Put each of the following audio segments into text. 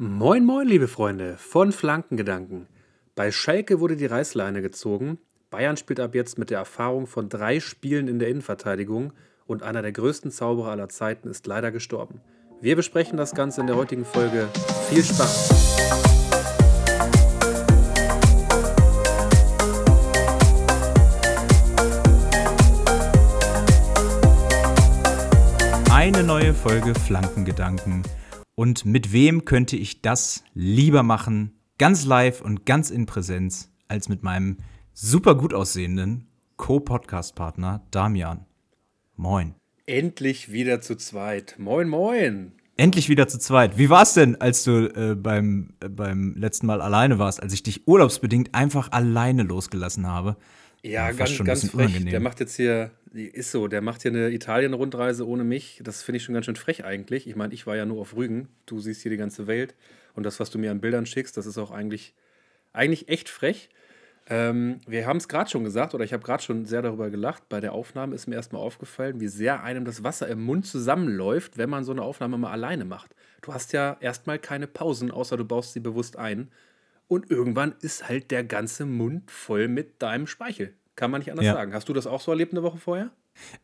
Moin, moin, liebe Freunde von Flankengedanken. Bei Schalke wurde die Reißleine gezogen. Bayern spielt ab jetzt mit der Erfahrung von drei Spielen in der Innenverteidigung und einer der größten Zauberer aller Zeiten ist leider gestorben. Wir besprechen das Ganze in der heutigen Folge. Viel Spaß! Eine neue Folge Flankengedanken. Und mit wem könnte ich das lieber machen, ganz live und ganz in Präsenz, als mit meinem super gut aussehenden Co-Podcast-Partner Damian. Moin. Endlich wieder zu zweit. Moin, moin. Endlich wieder zu zweit. Wie war es denn, als du äh, beim, äh, beim letzten Mal alleine warst, als ich dich urlaubsbedingt einfach alleine losgelassen habe? Ja, ganz, schon ganz frech. Unangenehm. Der macht jetzt hier, ist so, der macht hier eine Italien-Rundreise ohne mich. Das finde ich schon ganz schön frech eigentlich. Ich meine, ich war ja nur auf Rügen. Du siehst hier die ganze Welt. Und das, was du mir an Bildern schickst, das ist auch eigentlich, eigentlich echt frech. Ähm, wir haben es gerade schon gesagt, oder ich habe gerade schon sehr darüber gelacht. Bei der Aufnahme ist mir erstmal aufgefallen, wie sehr einem das Wasser im Mund zusammenläuft, wenn man so eine Aufnahme mal alleine macht. Du hast ja erstmal keine Pausen, außer du baust sie bewusst ein. Und irgendwann ist halt der ganze Mund voll mit deinem Speichel. Kann man nicht anders ja. sagen. Hast du das auch so erlebt eine Woche vorher?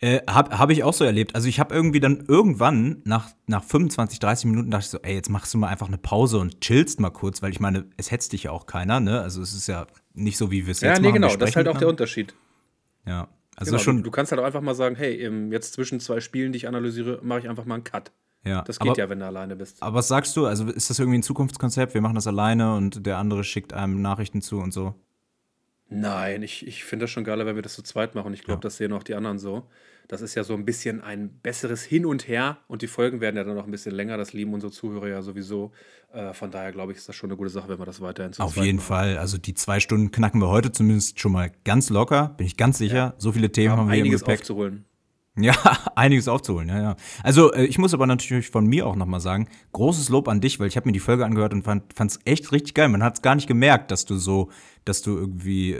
Äh, habe hab ich auch so erlebt. Also ich habe irgendwie dann irgendwann nach, nach 25, 30 Minuten dachte ich so, ey, jetzt machst du mal einfach eine Pause und chillst mal kurz, weil ich meine, es hetzt dich ja auch keiner, ne? Also es ist ja nicht so, wie wir es ja, jetzt nee, machen. Ja, genau, das ist halt auch der Unterschied. Ja, also genau, schon. Du, du, kannst halt auch einfach mal sagen, hey, jetzt zwischen zwei Spielen, die ich analysiere, mache ich einfach mal einen Cut. Ja, das geht aber, ja, wenn du alleine bist. Aber was sagst du? Also ist das irgendwie ein Zukunftskonzept? Wir machen das alleine und der andere schickt einem Nachrichten zu und so? Nein, ich, ich finde das schon geiler, wenn wir das zu zweit machen. Ich glaube, ja. das sehen auch die anderen so. Das ist ja so ein bisschen ein besseres Hin und Her und die Folgen werden ja dann noch ein bisschen länger. Das lieben unsere Zuhörer ja sowieso. Äh, von daher glaube ich, ist das schon eine gute Sache, wenn wir das weiterhin zu Auf jeden machen. Fall. Also die zwei Stunden knacken wir heute zumindest schon mal ganz locker, bin ich ganz sicher. Ja. So viele Themen wir haben, wir einiges im Gepäck. aufzuholen. Ja, einiges aufzuholen, ja, ja. Also äh, ich muss aber natürlich von mir auch nochmal sagen, großes Lob an dich, weil ich habe mir die Folge angehört und fand es echt richtig geil. Man hat es gar nicht gemerkt, dass du so, dass du irgendwie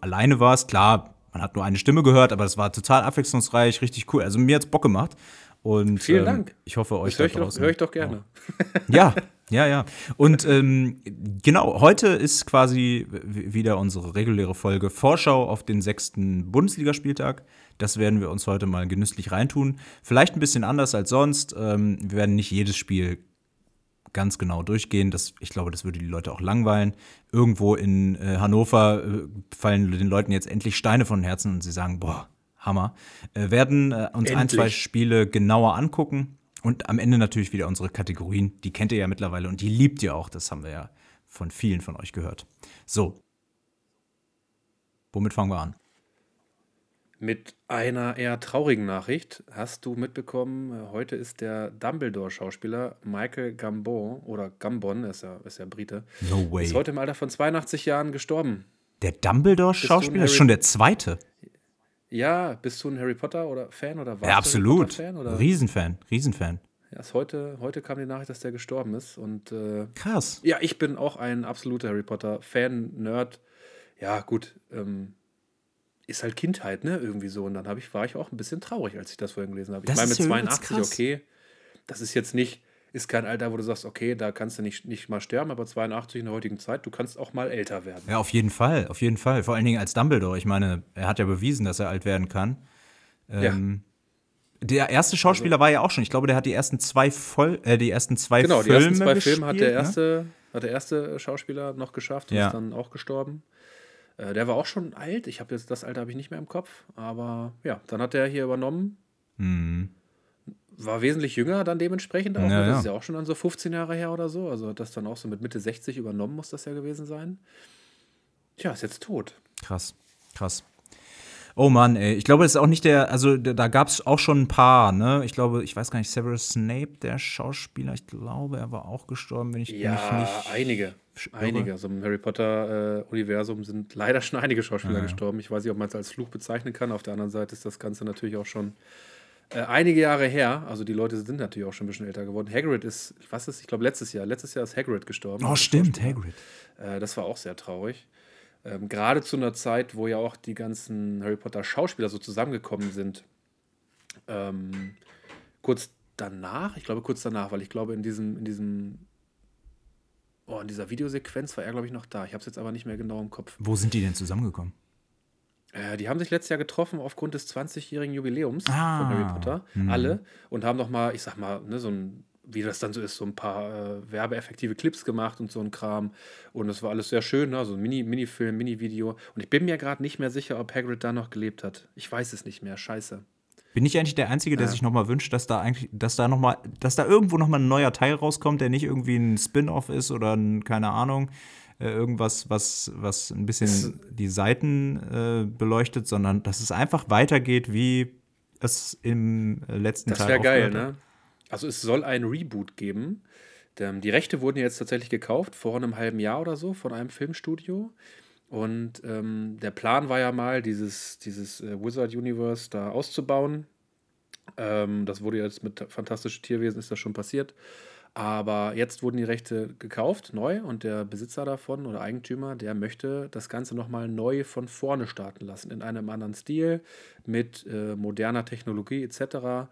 alleine warst. Klar, man hat nur eine Stimme gehört, aber es war total abwechslungsreich, richtig cool. Also mir hat's Bock gemacht. Und, Vielen ähm, Dank. Ich hoffe, euch das höre ich, hör ich doch gerne. Ja, ja, ja. Und ähm, genau, heute ist quasi wieder unsere reguläre Folge Vorschau auf den sechsten Bundesligaspieltag. Das werden wir uns heute mal genüsslich reintun. Vielleicht ein bisschen anders als sonst. Ähm, wir werden nicht jedes Spiel ganz genau durchgehen. Das, ich glaube, das würde die Leute auch langweilen. Irgendwo in äh, Hannover äh, fallen den Leuten jetzt endlich Steine von Herzen und sie sagen, boah, Hammer. Äh, werden äh, uns endlich. ein, zwei Spiele genauer angucken und am Ende natürlich wieder unsere Kategorien. Die kennt ihr ja mittlerweile und die liebt ihr auch. Das haben wir ja von vielen von euch gehört. So. Womit fangen wir an? Mit einer eher traurigen Nachricht hast du mitbekommen, äh, heute ist der Dumbledore-Schauspieler Michael Gambon oder Gambon, ist ja, ist ja Brite, no way. ist heute im Alter von 82 Jahren gestorben. Der Dumbledore-Schauspieler ist schon der zweite. Ja, bist du ein Harry Potter oder Fan oder was? Ja, absolut. Fan, oder? Riesenfan, Riesenfan. Ja, heute, heute kam die Nachricht, dass der gestorben ist. Und, äh, Krass. Ja, ich bin auch ein absoluter Harry Potter-Fan, Nerd. Ja, gut. Ähm, ist halt Kindheit, ne? Irgendwie so. Und dann ich, war ich auch ein bisschen traurig, als ich das vorhin gelesen habe. Ich meine, mit 82, okay, das ist jetzt nicht, ist kein Alter, wo du sagst, okay, da kannst du nicht, nicht mal sterben, aber 82 in der heutigen Zeit, du kannst auch mal älter werden. Ja, auf jeden Fall, auf jeden Fall. Vor allen Dingen als Dumbledore. Ich meine, er hat ja bewiesen, dass er alt werden kann. Ähm, ja. Der erste Schauspieler also, war ja auch schon, ich glaube, der hat die ersten zwei voll, äh, die ersten zwei genau, Filme. Genau, die ersten zwei gespielt, Filme hat der ne? erste, ne? hat der erste Schauspieler noch geschafft und ja. ist dann auch gestorben. Äh, der war auch schon alt. Ich habe jetzt das Alter habe ich nicht mehr im Kopf, aber ja, dann hat er hier übernommen. Mhm. War wesentlich jünger dann dementsprechend auch. Ja, das ja. ist ja auch schon dann so 15 Jahre her oder so. Also das dann auch so mit Mitte 60 übernommen muss das ja gewesen sein. Tja, ist jetzt tot. Krass, krass. Oh Mann, ey. Ich glaube, das ist auch nicht der, also da gab es auch schon ein paar, ne? Ich glaube, ich weiß gar nicht, Severus Snape, der Schauspieler, ich glaube, er war auch gestorben, wenn ich ja, mich nicht. Einige. Einige. Also im Harry Potter-Universum äh, sind leider schon einige Schauspieler ja. gestorben. Ich weiß nicht, ob man es als Fluch bezeichnen kann. Auf der anderen Seite ist das Ganze natürlich auch schon äh, einige Jahre her. Also die Leute sind natürlich auch schon ein bisschen älter geworden. Hagrid ist, was ist, ich glaube, letztes Jahr. Letztes Jahr ist Hagrid gestorben. Oh, stimmt, Hagrid. Äh, das war auch sehr traurig. Ähm, Gerade zu einer Zeit, wo ja auch die ganzen Harry Potter-Schauspieler so zusammengekommen sind. Ähm, kurz danach, ich glaube kurz danach, weil ich glaube, in diesem, in diesem oh, in dieser Videosequenz war er, glaube ich, noch da. Ich habe es jetzt aber nicht mehr genau im Kopf. Wo sind die denn zusammengekommen? Äh, die haben sich letztes Jahr getroffen aufgrund des 20-jährigen Jubiläums ah, von Harry Potter. Mh. Alle. Und haben noch mal, ich sag mal, ne, so ein wie das dann so ist, so ein paar äh, werbeeffektive Clips gemacht und so ein Kram. Und das war alles sehr schön, ne? so ein Mini, Mini-Film, Mini-Video. Und ich bin mir gerade nicht mehr sicher, ob Hagrid da noch gelebt hat. Ich weiß es nicht mehr. Scheiße. Bin ich eigentlich der Einzige, der ja. sich nochmal wünscht, dass da eigentlich, dass da noch mal, dass da irgendwo nochmal ein neuer Teil rauskommt, der nicht irgendwie ein Spin-off ist oder ein, keine Ahnung, äh, irgendwas, was, was ein bisschen die Seiten äh, beleuchtet, sondern dass es einfach weitergeht, wie es im äh, letzten das Teil Das wäre geil, ne? Also es soll ein Reboot geben. Die Rechte wurden jetzt tatsächlich gekauft, vor einem halben Jahr oder so, von einem Filmstudio. Und ähm, der Plan war ja mal, dieses, dieses äh, Wizard Universe da auszubauen. Ähm, das wurde jetzt mit Fantastische Tierwesen, ist das schon passiert. Aber jetzt wurden die Rechte gekauft, neu, und der Besitzer davon oder Eigentümer, der möchte das Ganze nochmal neu von vorne starten lassen, in einem anderen Stil, mit äh, moderner Technologie etc.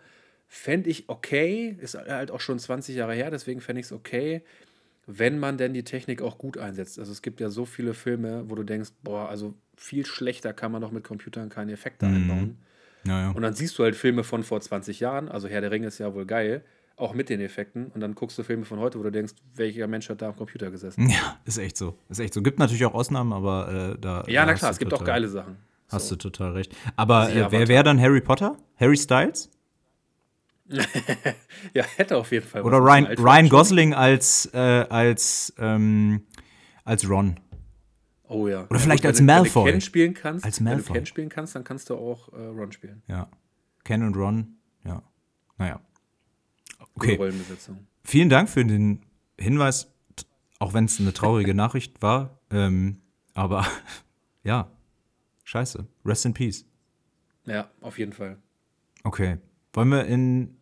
Fände ich okay, ist halt auch schon 20 Jahre her, deswegen fände ich es okay, wenn man denn die Technik auch gut einsetzt. Also es gibt ja so viele Filme, wo du denkst, boah, also viel schlechter kann man doch mit Computern keine Effekte mhm. einbauen. Ja, ja. Und dann siehst du halt Filme von vor 20 Jahren, also Herr der Ringe ist ja wohl geil, auch mit den Effekten. Und dann guckst du Filme von heute, wo du denkst, welcher Mensch hat da am Computer gesessen. Ja, ist echt so. Ist echt so. Gibt natürlich auch Ausnahmen, aber äh, da. Ja, na klar, es gibt total, auch geile Sachen. Hast so. du total recht. Aber äh, wer wäre dann Harry Potter? Harry Styles? ja, hätte auf jeden Fall. Oder Ryan, Ryan Gosling als, äh, als, ähm, als Ron. Oh ja. Oder vielleicht als Malfoy. Wenn du Ken spielen kannst, als Malfoy. wenn du Ken spielen kannst, dann kannst du auch äh, Ron spielen. Ja. Ken und Ron, ja. Naja. Okay. Vielen Dank für den Hinweis, auch wenn es eine traurige Nachricht war. Ähm, aber ja, scheiße. Rest in Peace. Ja, auf jeden Fall. Okay. Wollen wir in,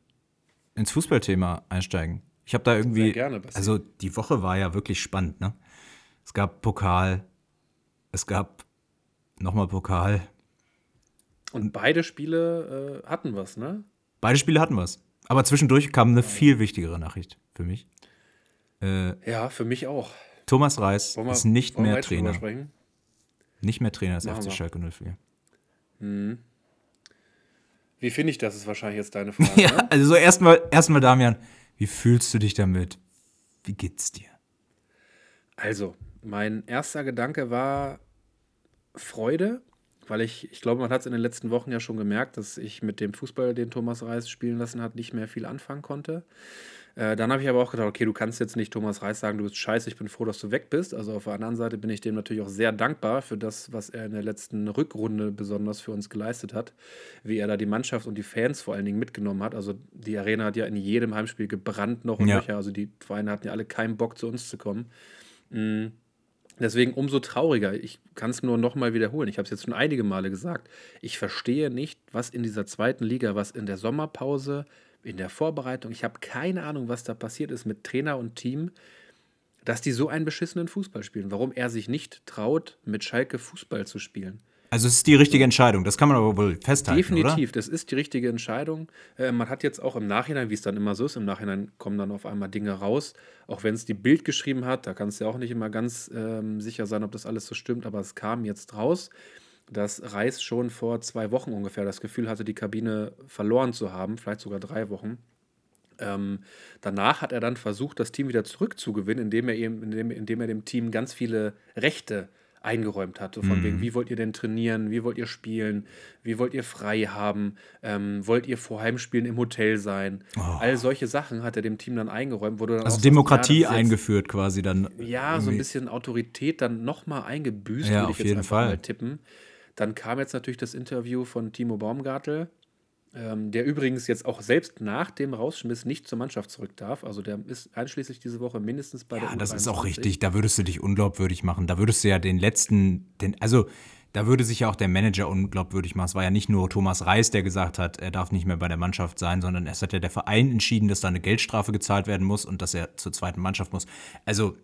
ins Fußballthema einsteigen? Ich habe da irgendwie. Gerne, also die Woche war ja wirklich spannend, ne? Es gab Pokal, es gab nochmal Pokal. Und beide Spiele äh, hatten was, ne? Beide Spiele hatten was. Aber zwischendurch kam eine viel wichtigere Nachricht für mich. Äh, ja, für mich auch. Thomas Reis wir, ist nicht mehr Trainer. Nicht mehr Trainer des FC Schalke 04. Mhm. Wie finde ich das, ist wahrscheinlich jetzt deine Frage. ja, ne? also so erstmal, erstmal, Damian, wie fühlst du dich damit? Wie geht's dir? Also, mein erster Gedanke war Freude, weil ich, ich glaube, man hat es in den letzten Wochen ja schon gemerkt, dass ich mit dem Fußball, den Thomas Reis spielen lassen hat, nicht mehr viel anfangen konnte. Äh, dann habe ich aber auch gedacht, okay, du kannst jetzt nicht Thomas Reis sagen, du bist scheiße, ich bin froh, dass du weg bist. Also auf der anderen Seite bin ich dem natürlich auch sehr dankbar für das, was er in der letzten Rückrunde besonders für uns geleistet hat. Wie er da die Mannschaft und die Fans vor allen Dingen mitgenommen hat. Also die Arena hat ja in jedem Heimspiel gebrannt noch und ja. Also die Vereine hatten ja alle keinen Bock, zu uns zu kommen. Mhm. Deswegen umso trauriger. Ich kann es nur nochmal wiederholen. Ich habe es jetzt schon einige Male gesagt. Ich verstehe nicht, was in dieser zweiten Liga, was in der Sommerpause, in der Vorbereitung, ich habe keine Ahnung, was da passiert ist mit Trainer und Team, dass die so einen beschissenen Fußball spielen. Warum er sich nicht traut, mit Schalke Fußball zu spielen. Also es ist die richtige Entscheidung, das kann man aber wohl festhalten, Definitiv, oder? das ist die richtige Entscheidung. Äh, man hat jetzt auch im Nachhinein, wie es dann immer so ist, im Nachhinein kommen dann auf einmal Dinge raus, auch wenn es die Bild geschrieben hat, da kannst du ja auch nicht immer ganz ähm, sicher sein, ob das alles so stimmt, aber es kam jetzt raus, dass Reis schon vor zwei Wochen ungefähr das Gefühl hatte, die Kabine verloren zu haben, vielleicht sogar drei Wochen. Ähm, danach hat er dann versucht, das Team wieder zurückzugewinnen, indem er, ihm, indem, indem er dem Team ganz viele Rechte eingeräumt hat. So von mhm. wegen, wie wollt ihr denn trainieren, wie wollt ihr spielen, wie wollt ihr frei haben, ähm, wollt ihr vor Heimspielen im Hotel sein. Oh. All solche Sachen hat er dem Team dann eingeräumt. Wo dann also Demokratie sagst, ja, eingeführt quasi dann. Ja, irgendwie. so ein bisschen Autorität dann nochmal eingebüßt, ja, würde ich jetzt einfach Fall. mal tippen. Dann kam jetzt natürlich das Interview von Timo Baumgartel, ähm, der übrigens jetzt auch selbst nach dem Rausschmiss nicht zur Mannschaft zurück darf. Also der ist einschließlich diese Woche mindestens bei ja, der Ja, das ist auch richtig. Da würdest du dich unglaubwürdig machen. Da würdest du ja den letzten, den, also da würde sich ja auch der Manager unglaubwürdig machen. Es war ja nicht nur Thomas Reis, der gesagt hat, er darf nicht mehr bei der Mannschaft sein, sondern es hat ja der Verein entschieden, dass da eine Geldstrafe gezahlt werden muss und dass er zur zweiten Mannschaft muss. Also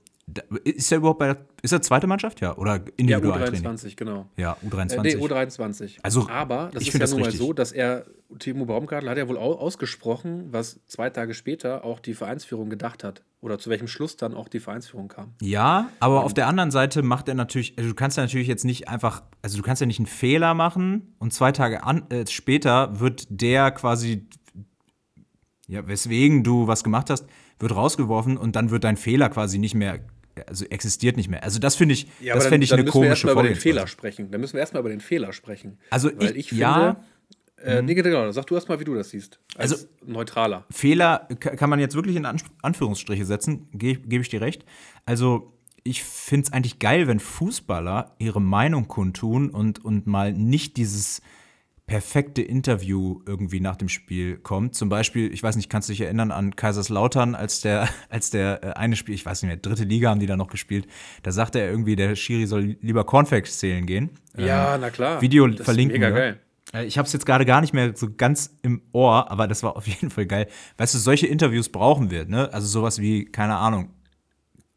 ist er überhaupt bei der, ist er zweite Mannschaft? Ja, oder individuell? Ja, U23, genau. Ja, U23. Äh, nee, U23. Also, Aber das ist ja nun mal so, dass er, Timo Baumgartel hat ja wohl ausgesprochen, was zwei Tage später auch die Vereinsführung gedacht hat. oder zu welchem Schluss dann auch die Vereinsführung kam. Ja, aber auf der anderen Seite macht er natürlich, also du kannst ja natürlich jetzt nicht einfach, also du kannst ja nicht einen Fehler machen und zwei Tage an, äh, später wird der quasi, ja, weswegen du was gemacht hast, wird rausgeworfen und dann wird dein Fehler quasi nicht mehr also existiert nicht mehr. Also das finde ich, ja, das finde ich eine komische Dann müssen wir erstmal über den Fehler sprechen. Dann müssen wir erstmal über den Fehler sprechen. Also Weil ich, ich finde, ja, äh, nee, genau, sag du erst mal, wie du das siehst. Als also neutraler. Fehler kann man jetzt wirklich in Anführungsstriche setzen, gebe geb ich dir recht. Also ich finde es eigentlich geil, wenn Fußballer ihre Meinung kundtun und, und mal nicht dieses perfekte Interview irgendwie nach dem Spiel kommt. Zum Beispiel, ich weiß nicht, kannst du dich erinnern an Kaiserslautern, als der, als der äh, eine Spiel, ich weiß nicht mehr, dritte Liga haben die da noch gespielt, da sagte er irgendwie, der Schiri soll lieber Cornflakes zählen gehen. Ja, ähm, na klar. Video das verlinken. Ist mega geil. Äh, ich habe es jetzt gerade gar nicht mehr so ganz im Ohr, aber das war auf jeden Fall geil. Weißt du, solche Interviews brauchen wir, ne? Also sowas wie, keine Ahnung,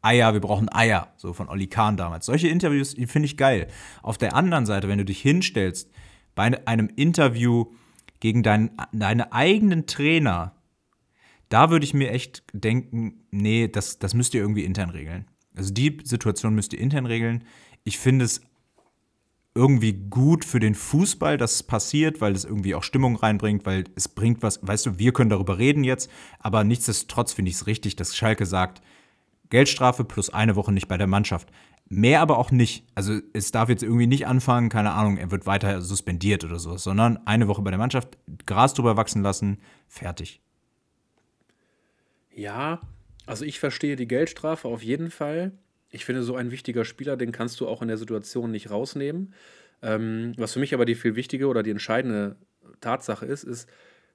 Eier, wir brauchen Eier, so von Oli Kahn damals. Solche Interviews, die finde ich geil. Auf der anderen Seite, wenn du dich hinstellst bei einem Interview gegen deinen, deine eigenen Trainer, da würde ich mir echt denken, nee, das, das müsst ihr irgendwie intern regeln. Also die Situation müsst ihr intern regeln. Ich finde es irgendwie gut für den Fußball, dass es passiert, weil es irgendwie auch Stimmung reinbringt, weil es bringt was, weißt du, wir können darüber reden jetzt, aber nichtsdestotrotz finde ich es richtig, dass Schalke sagt, Geldstrafe plus eine Woche nicht bei der Mannschaft. Mehr aber auch nicht. Also es darf jetzt irgendwie nicht anfangen, keine Ahnung, er wird weiter suspendiert oder so, sondern eine Woche bei der Mannschaft, Gras drüber wachsen lassen, fertig. Ja, also ich verstehe die Geldstrafe auf jeden Fall. Ich finde, so ein wichtiger Spieler, den kannst du auch in der Situation nicht rausnehmen. Ähm, was für mich aber die viel wichtige oder die entscheidende Tatsache ist, ist,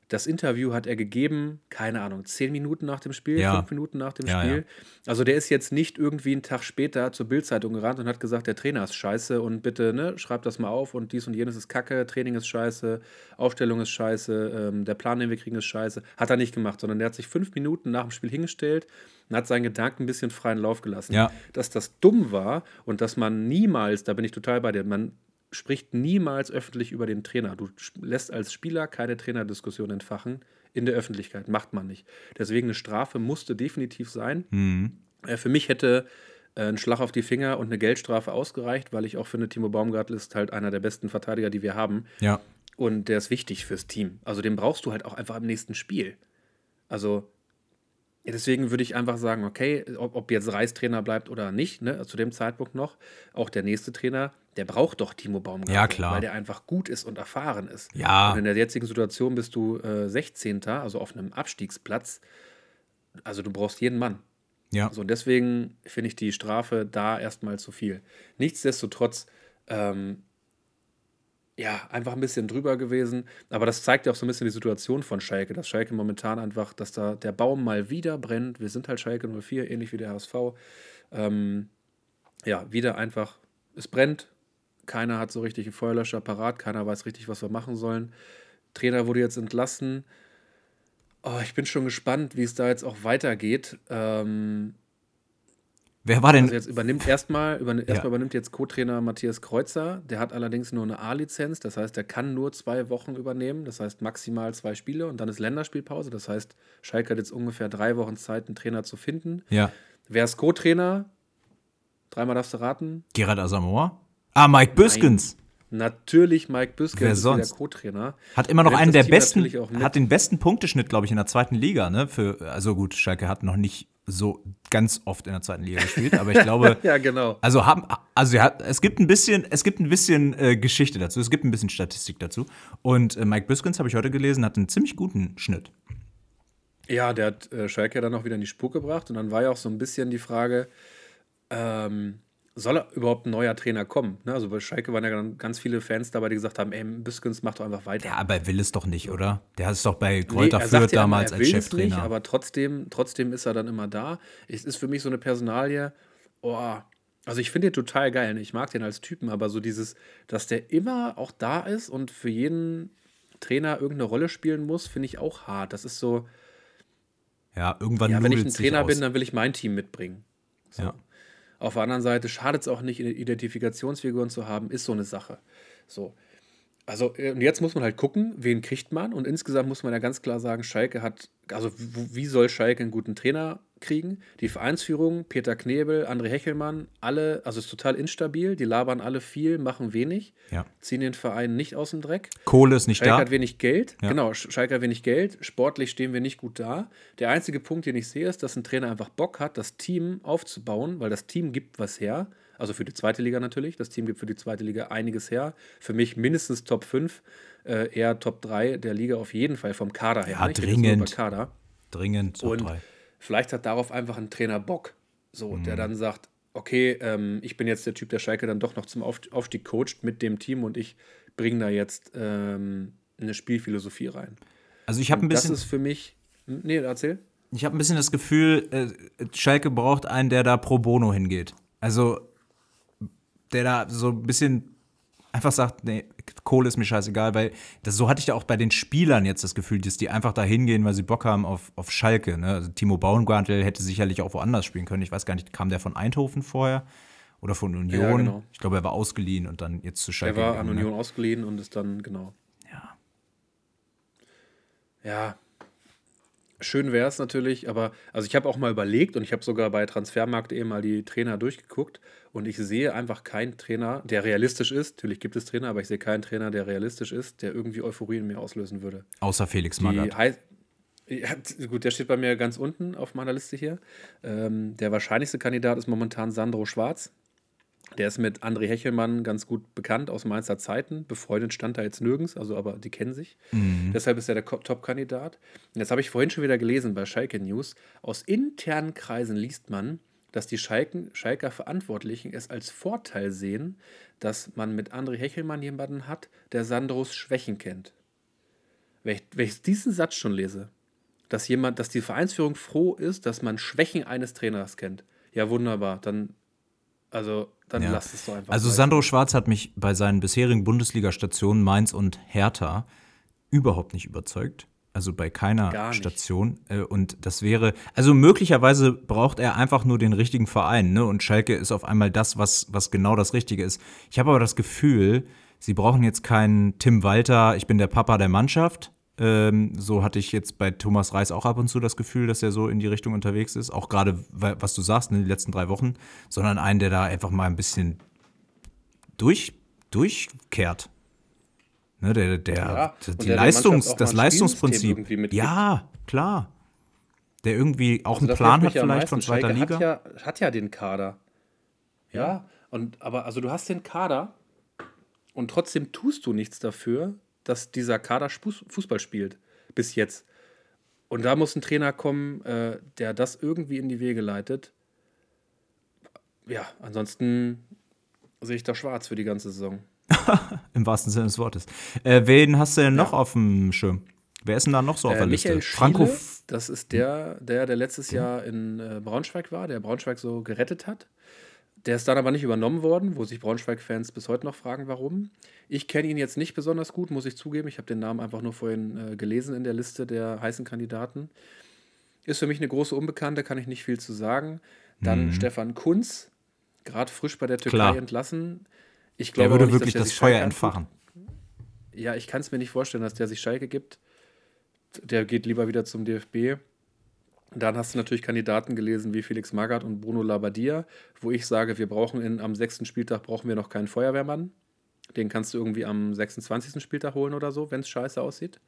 das Interview hat er gegeben, keine Ahnung, zehn Minuten nach dem Spiel, ja. fünf Minuten nach dem ja, Spiel. Ja. Also der ist jetzt nicht irgendwie einen Tag später zur Bildzeitung gerannt und hat gesagt, der Trainer ist scheiße und bitte, ne, schreibt das mal auf und dies und jenes ist kacke, Training ist scheiße, Aufstellung ist scheiße, ähm, der Plan, den wir kriegen, ist scheiße. Hat er nicht gemacht, sondern der hat sich fünf Minuten nach dem Spiel hingestellt und hat seinen Gedanken ein bisschen freien Lauf gelassen. Ja. Dass das dumm war und dass man niemals, da bin ich total bei dir, man spricht niemals öffentlich über den Trainer. Du lässt als Spieler keine Trainerdiskussion entfachen in der Öffentlichkeit. Macht man nicht. Deswegen eine Strafe musste definitiv sein. Mhm. Äh, für mich hätte äh, ein Schlag auf die Finger und eine Geldstrafe ausgereicht, weil ich auch finde, Timo Baumgartel ist halt einer der besten Verteidiger, die wir haben. Ja. Und der ist wichtig fürs Team. Also den brauchst du halt auch einfach im nächsten Spiel. Also ja, deswegen würde ich einfach sagen, okay, ob, ob jetzt Reis Trainer bleibt oder nicht, ne, zu dem Zeitpunkt noch, auch der nächste Trainer, der braucht doch Timo Baumgartel, ja, klar. weil der einfach gut ist und erfahren ist. Ja. Und in der jetzigen Situation bist du äh, 16., also auf einem Abstiegsplatz. Also du brauchst jeden Mann. Ja. So, und deswegen finde ich die Strafe da erstmal zu viel. Nichtsdestotrotz ähm, ja, einfach ein bisschen drüber gewesen. Aber das zeigt ja auch so ein bisschen die Situation von Schalke, dass Schalke momentan einfach, dass da der Baum mal wieder brennt. Wir sind halt Schalke 04, ähnlich wie der HSV. Ähm, ja, wieder einfach, es brennt. Keiner hat so richtig einen Feuerlöscher parat, keiner weiß richtig, was wir machen sollen. Trainer wurde jetzt entlassen. Oh, ich bin schon gespannt, wie es da jetzt auch weitergeht. Ähm, Wer war denn? Also jetzt übernimmt erstmal über, erstmal ja. übernimmt jetzt Co-Trainer Matthias Kreuzer. Der hat allerdings nur eine A-Lizenz, das heißt, der kann nur zwei Wochen übernehmen, das heißt maximal zwei Spiele und dann ist Länderspielpause. Das heißt, Schalke hat jetzt ungefähr drei Wochen Zeit, einen Trainer zu finden. Ja. Wer ist Co-Trainer? Dreimal darfst du raten. Gerard Asamoah? Ah, Mike Büskens. Natürlich Mike Büskens, Wer sonst? der Co-Trainer. Hat immer noch einen der besten, hat den besten Punkteschnitt, glaube ich, in der zweiten Liga. Ne? Für, also gut, Schalke hat noch nicht so ganz oft in der zweiten Liga gespielt, aber ich glaube, ja genau. Also haben, also hat, es gibt ein bisschen, es gibt ein bisschen äh, Geschichte dazu, es gibt ein bisschen Statistik dazu. Und äh, Mike Biskins habe ich heute gelesen, hat einen ziemlich guten Schnitt. Ja, der hat äh, Schalke dann auch wieder in die Spur gebracht und dann war ja auch so ein bisschen die Frage, ähm, soll überhaupt ein neuer Trainer kommen? Ne? Also bei Schalke waren ja ganz viele Fans dabei, die gesagt haben, ey, Büskens macht doch einfach weiter. Ja, aber er will es doch nicht, oder? Der ist doch bei Kräuter nee, Fürth damals immer, als Cheftrainer. Nicht, aber trotzdem, trotzdem ist er dann immer da. Es ist für mich so eine Personalie, oh, also ich finde den total geil. Ne? Ich mag den als Typen, aber so dieses, dass der immer auch da ist und für jeden Trainer irgendeine Rolle spielen muss, finde ich auch hart. Das ist so. Ja, irgendwann. Ja, wenn ich ein Trainer bin, dann will ich mein Team mitbringen. So. Ja. Auf der anderen Seite schadet es auch nicht, Identifikationsfiguren zu haben, ist so eine Sache. So. Also, äh, und jetzt muss man halt gucken, wen kriegt man. Und insgesamt muss man ja ganz klar sagen, Schalke hat, also wie soll Schalke einen guten Trainer kriegen. Die Vereinsführung, Peter Knebel, André Hechelmann, alle, also ist total instabil. Die labern alle viel, machen wenig, ja. ziehen den Verein nicht aus dem Dreck. Kohle ist nicht Schalke da. hat wenig Geld. Ja. Genau, Schalke hat wenig Geld. Sportlich stehen wir nicht gut da. Der einzige Punkt, den ich sehe, ist, dass ein Trainer einfach Bock hat, das Team aufzubauen, weil das Team gibt was her. Also für die zweite Liga natürlich. Das Team gibt für die zweite Liga einiges her. Für mich mindestens Top 5, äh, eher Top 3 der Liga auf jeden Fall vom Kader her. Ja, dringend. Kader. Dringend Top Und 3 Vielleicht hat darauf einfach ein Trainer Bock, so, mhm. der dann sagt, okay, ähm, ich bin jetzt der Typ, der Schalke dann doch noch zum Aufstieg coacht mit dem Team und ich bringe da jetzt ähm, eine Spielphilosophie rein. Also ich habe ein bisschen. Das ist für mich. Hm, nee, erzähl. Ich habe ein bisschen das Gefühl, äh, Schalke braucht einen, der da pro bono hingeht. Also der da so ein bisschen einfach sagt, nee, Kohle ist mir scheißegal, weil das, so hatte ich ja auch bei den Spielern jetzt das Gefühl, dass die einfach da hingehen, weil sie Bock haben auf, auf Schalke. Ne? Also Timo Baumgartel hätte sicherlich auch woanders spielen können. Ich weiß gar nicht, kam der von Eindhoven vorher oder von Union? Ja, genau. Ich glaube, er war ausgeliehen und dann jetzt zu Schalke. Er war an Union ne? ausgeliehen und ist dann, genau. Ja. Ja, Schön wäre es natürlich, aber also ich habe auch mal überlegt und ich habe sogar bei Transfermarkt eben mal die Trainer durchgeguckt und ich sehe einfach keinen Trainer, der realistisch ist. Natürlich gibt es Trainer, aber ich sehe keinen Trainer, der realistisch ist, der irgendwie Euphorie in mir auslösen würde. Außer Felix Magath. Ja, gut, der steht bei mir ganz unten auf meiner Liste hier. Ähm, der wahrscheinlichste Kandidat ist momentan Sandro Schwarz. Der ist mit André Hechelmann ganz gut bekannt aus Mainzer Zeiten. Befreundet stand da jetzt nirgends, also aber die kennen sich. Mhm. Deshalb ist er der Top-Kandidat. Jetzt habe ich vorhin schon wieder gelesen bei Schalke News. Aus internen Kreisen liest man, dass die Schalken, Schalker Verantwortlichen es als Vorteil sehen, dass man mit André Hechelmann jemanden hat, der Sandros Schwächen kennt. Wenn ich, wenn ich diesen Satz schon lese, dass jemand, dass die Vereinsführung froh ist, dass man Schwächen eines Trainers kennt. Ja, wunderbar. Dann, also dann ja. lasst es doch einfach. Also Sandro Schwarz hat mich bei seinen bisherigen Bundesliga-Stationen Mainz und Hertha überhaupt nicht überzeugt. Also bei keiner Station. Äh, und das wäre, also möglicherweise braucht er einfach nur den richtigen Verein, ne? Und Schalke ist auf einmal das, was, was genau das Richtige ist. Ich habe aber das Gefühl, sie brauchen jetzt keinen Tim Walter, ich bin der Papa der Mannschaft, ähm, so hatte ich jetzt bei Thomas Reis auch ab und zu das Gefühl, dass er so in die Richtung unterwegs ist. Auch gerade, was du sagst, in ne, den letzten drei Wochen. Sondern einen, der da einfach mal ein bisschen durch, durchkehrt. Ne, der, der, ja, die der Leistungs, das Leistungsprinzip. Ja, klar. Der irgendwie auch also einen Plan hat, vielleicht von zweiter Liga. Hat ja, hat ja den Kader. Ja. ja. Und, aber also du hast den Kader und trotzdem tust du nichts dafür, dass dieser Kader Fußball spielt. Bis jetzt. Und da muss ein Trainer kommen, äh, der das irgendwie in die Wege leitet. Ja, ansonsten sehe ich da schwarz für die ganze Saison. Im wahrsten Sinne des Wortes. Äh, wen hast du denn noch ja. auf dem Schirm? Wer ist denn da noch so auf äh, der Michael Liste? Schiele, Franco. Das ist der, der, der letztes Jahr in äh, Braunschweig war, der Braunschweig so gerettet hat. Der ist dann aber nicht übernommen worden, wo sich Braunschweig-Fans bis heute noch fragen, warum. Ich kenne ihn jetzt nicht besonders gut, muss ich zugeben. Ich habe den Namen einfach nur vorhin äh, gelesen in der Liste der heißen Kandidaten. Ist für mich eine große Unbekannte, kann ich nicht viel zu sagen. Dann mhm. Stefan Kunz, gerade frisch bei der Türkei Klar. entlassen. Ich glaube, der würde nicht, wirklich das Feuer entfachen. Ja, ich kann es mir nicht vorstellen, dass der sich Schalke gibt. Der geht lieber wieder zum DFB. Dann hast du natürlich Kandidaten gelesen wie Felix Magath und Bruno Labbadia, wo ich sage, wir brauchen in, am sechsten Spieltag brauchen wir noch keinen Feuerwehrmann. Den kannst du irgendwie am 26. Spieltag holen oder so, wenn es scheiße aussieht.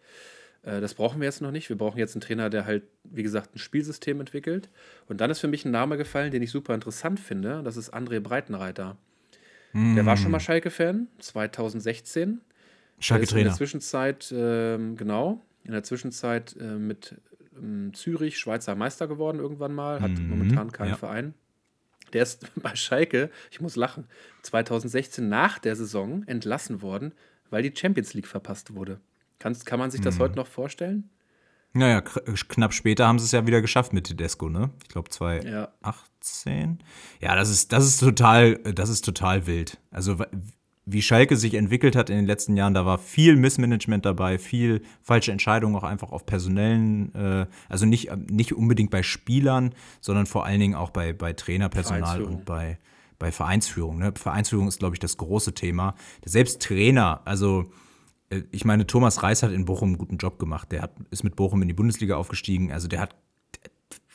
Äh, das brauchen wir jetzt noch nicht. Wir brauchen jetzt einen Trainer, der halt, wie gesagt, ein Spielsystem entwickelt. Und dann ist für mich ein Name gefallen, den ich super interessant finde. Das ist André Breitenreiter. Mm. Der war schon mal Schalke-Fan, 2016. Schalke-Trainer. In der Zwischenzeit, äh, genau, in der Zwischenzeit äh, mit ähm, Zürich Schweizer Meister geworden irgendwann mal, hat mhm, momentan keinen ja. Verein. Der ist bei Schalke, ich muss lachen, 2016 nach der Saison entlassen worden, weil die Champions League verpasst wurde. Kannst, kann man sich das mhm. heute noch vorstellen? Naja, knapp später haben sie es ja wieder geschafft mit Tedesco, ne? Ich glaube 2018. Ja. ja, das ist, das ist total, das ist total wild. Also wie Schalke sich entwickelt hat in den letzten Jahren, da war viel Missmanagement dabei, viel falsche Entscheidungen auch einfach auf personellen, äh, also nicht, nicht unbedingt bei Spielern, sondern vor allen Dingen auch bei, bei Trainerpersonal und bei, bei Vereinsführung. Ne? Vereinsführung ist, glaube ich, das große Thema. Selbst Trainer, also äh, ich meine, Thomas Reis hat in Bochum einen guten Job gemacht. Der hat, ist mit Bochum in die Bundesliga aufgestiegen. Also der hat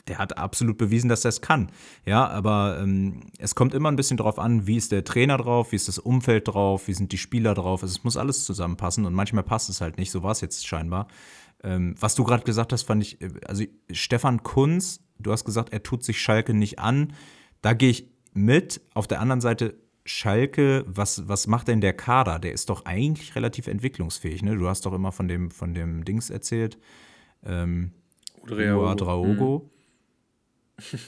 der hat absolut bewiesen, dass er es kann. Ja, aber ähm, es kommt immer ein bisschen drauf an, wie ist der Trainer drauf, wie ist das Umfeld drauf, wie sind die Spieler drauf. Also es muss alles zusammenpassen und manchmal passt es halt nicht. So war es jetzt scheinbar. Ähm, was du gerade gesagt hast, fand ich, äh, also Stefan Kunz, du hast gesagt, er tut sich Schalke nicht an. Da gehe ich mit. Auf der anderen Seite, Schalke, was, was macht denn der Kader? Der ist doch eigentlich relativ entwicklungsfähig, ne? Du hast doch immer von dem, von dem Dings erzählt. Ähm, Draogo. Mhm.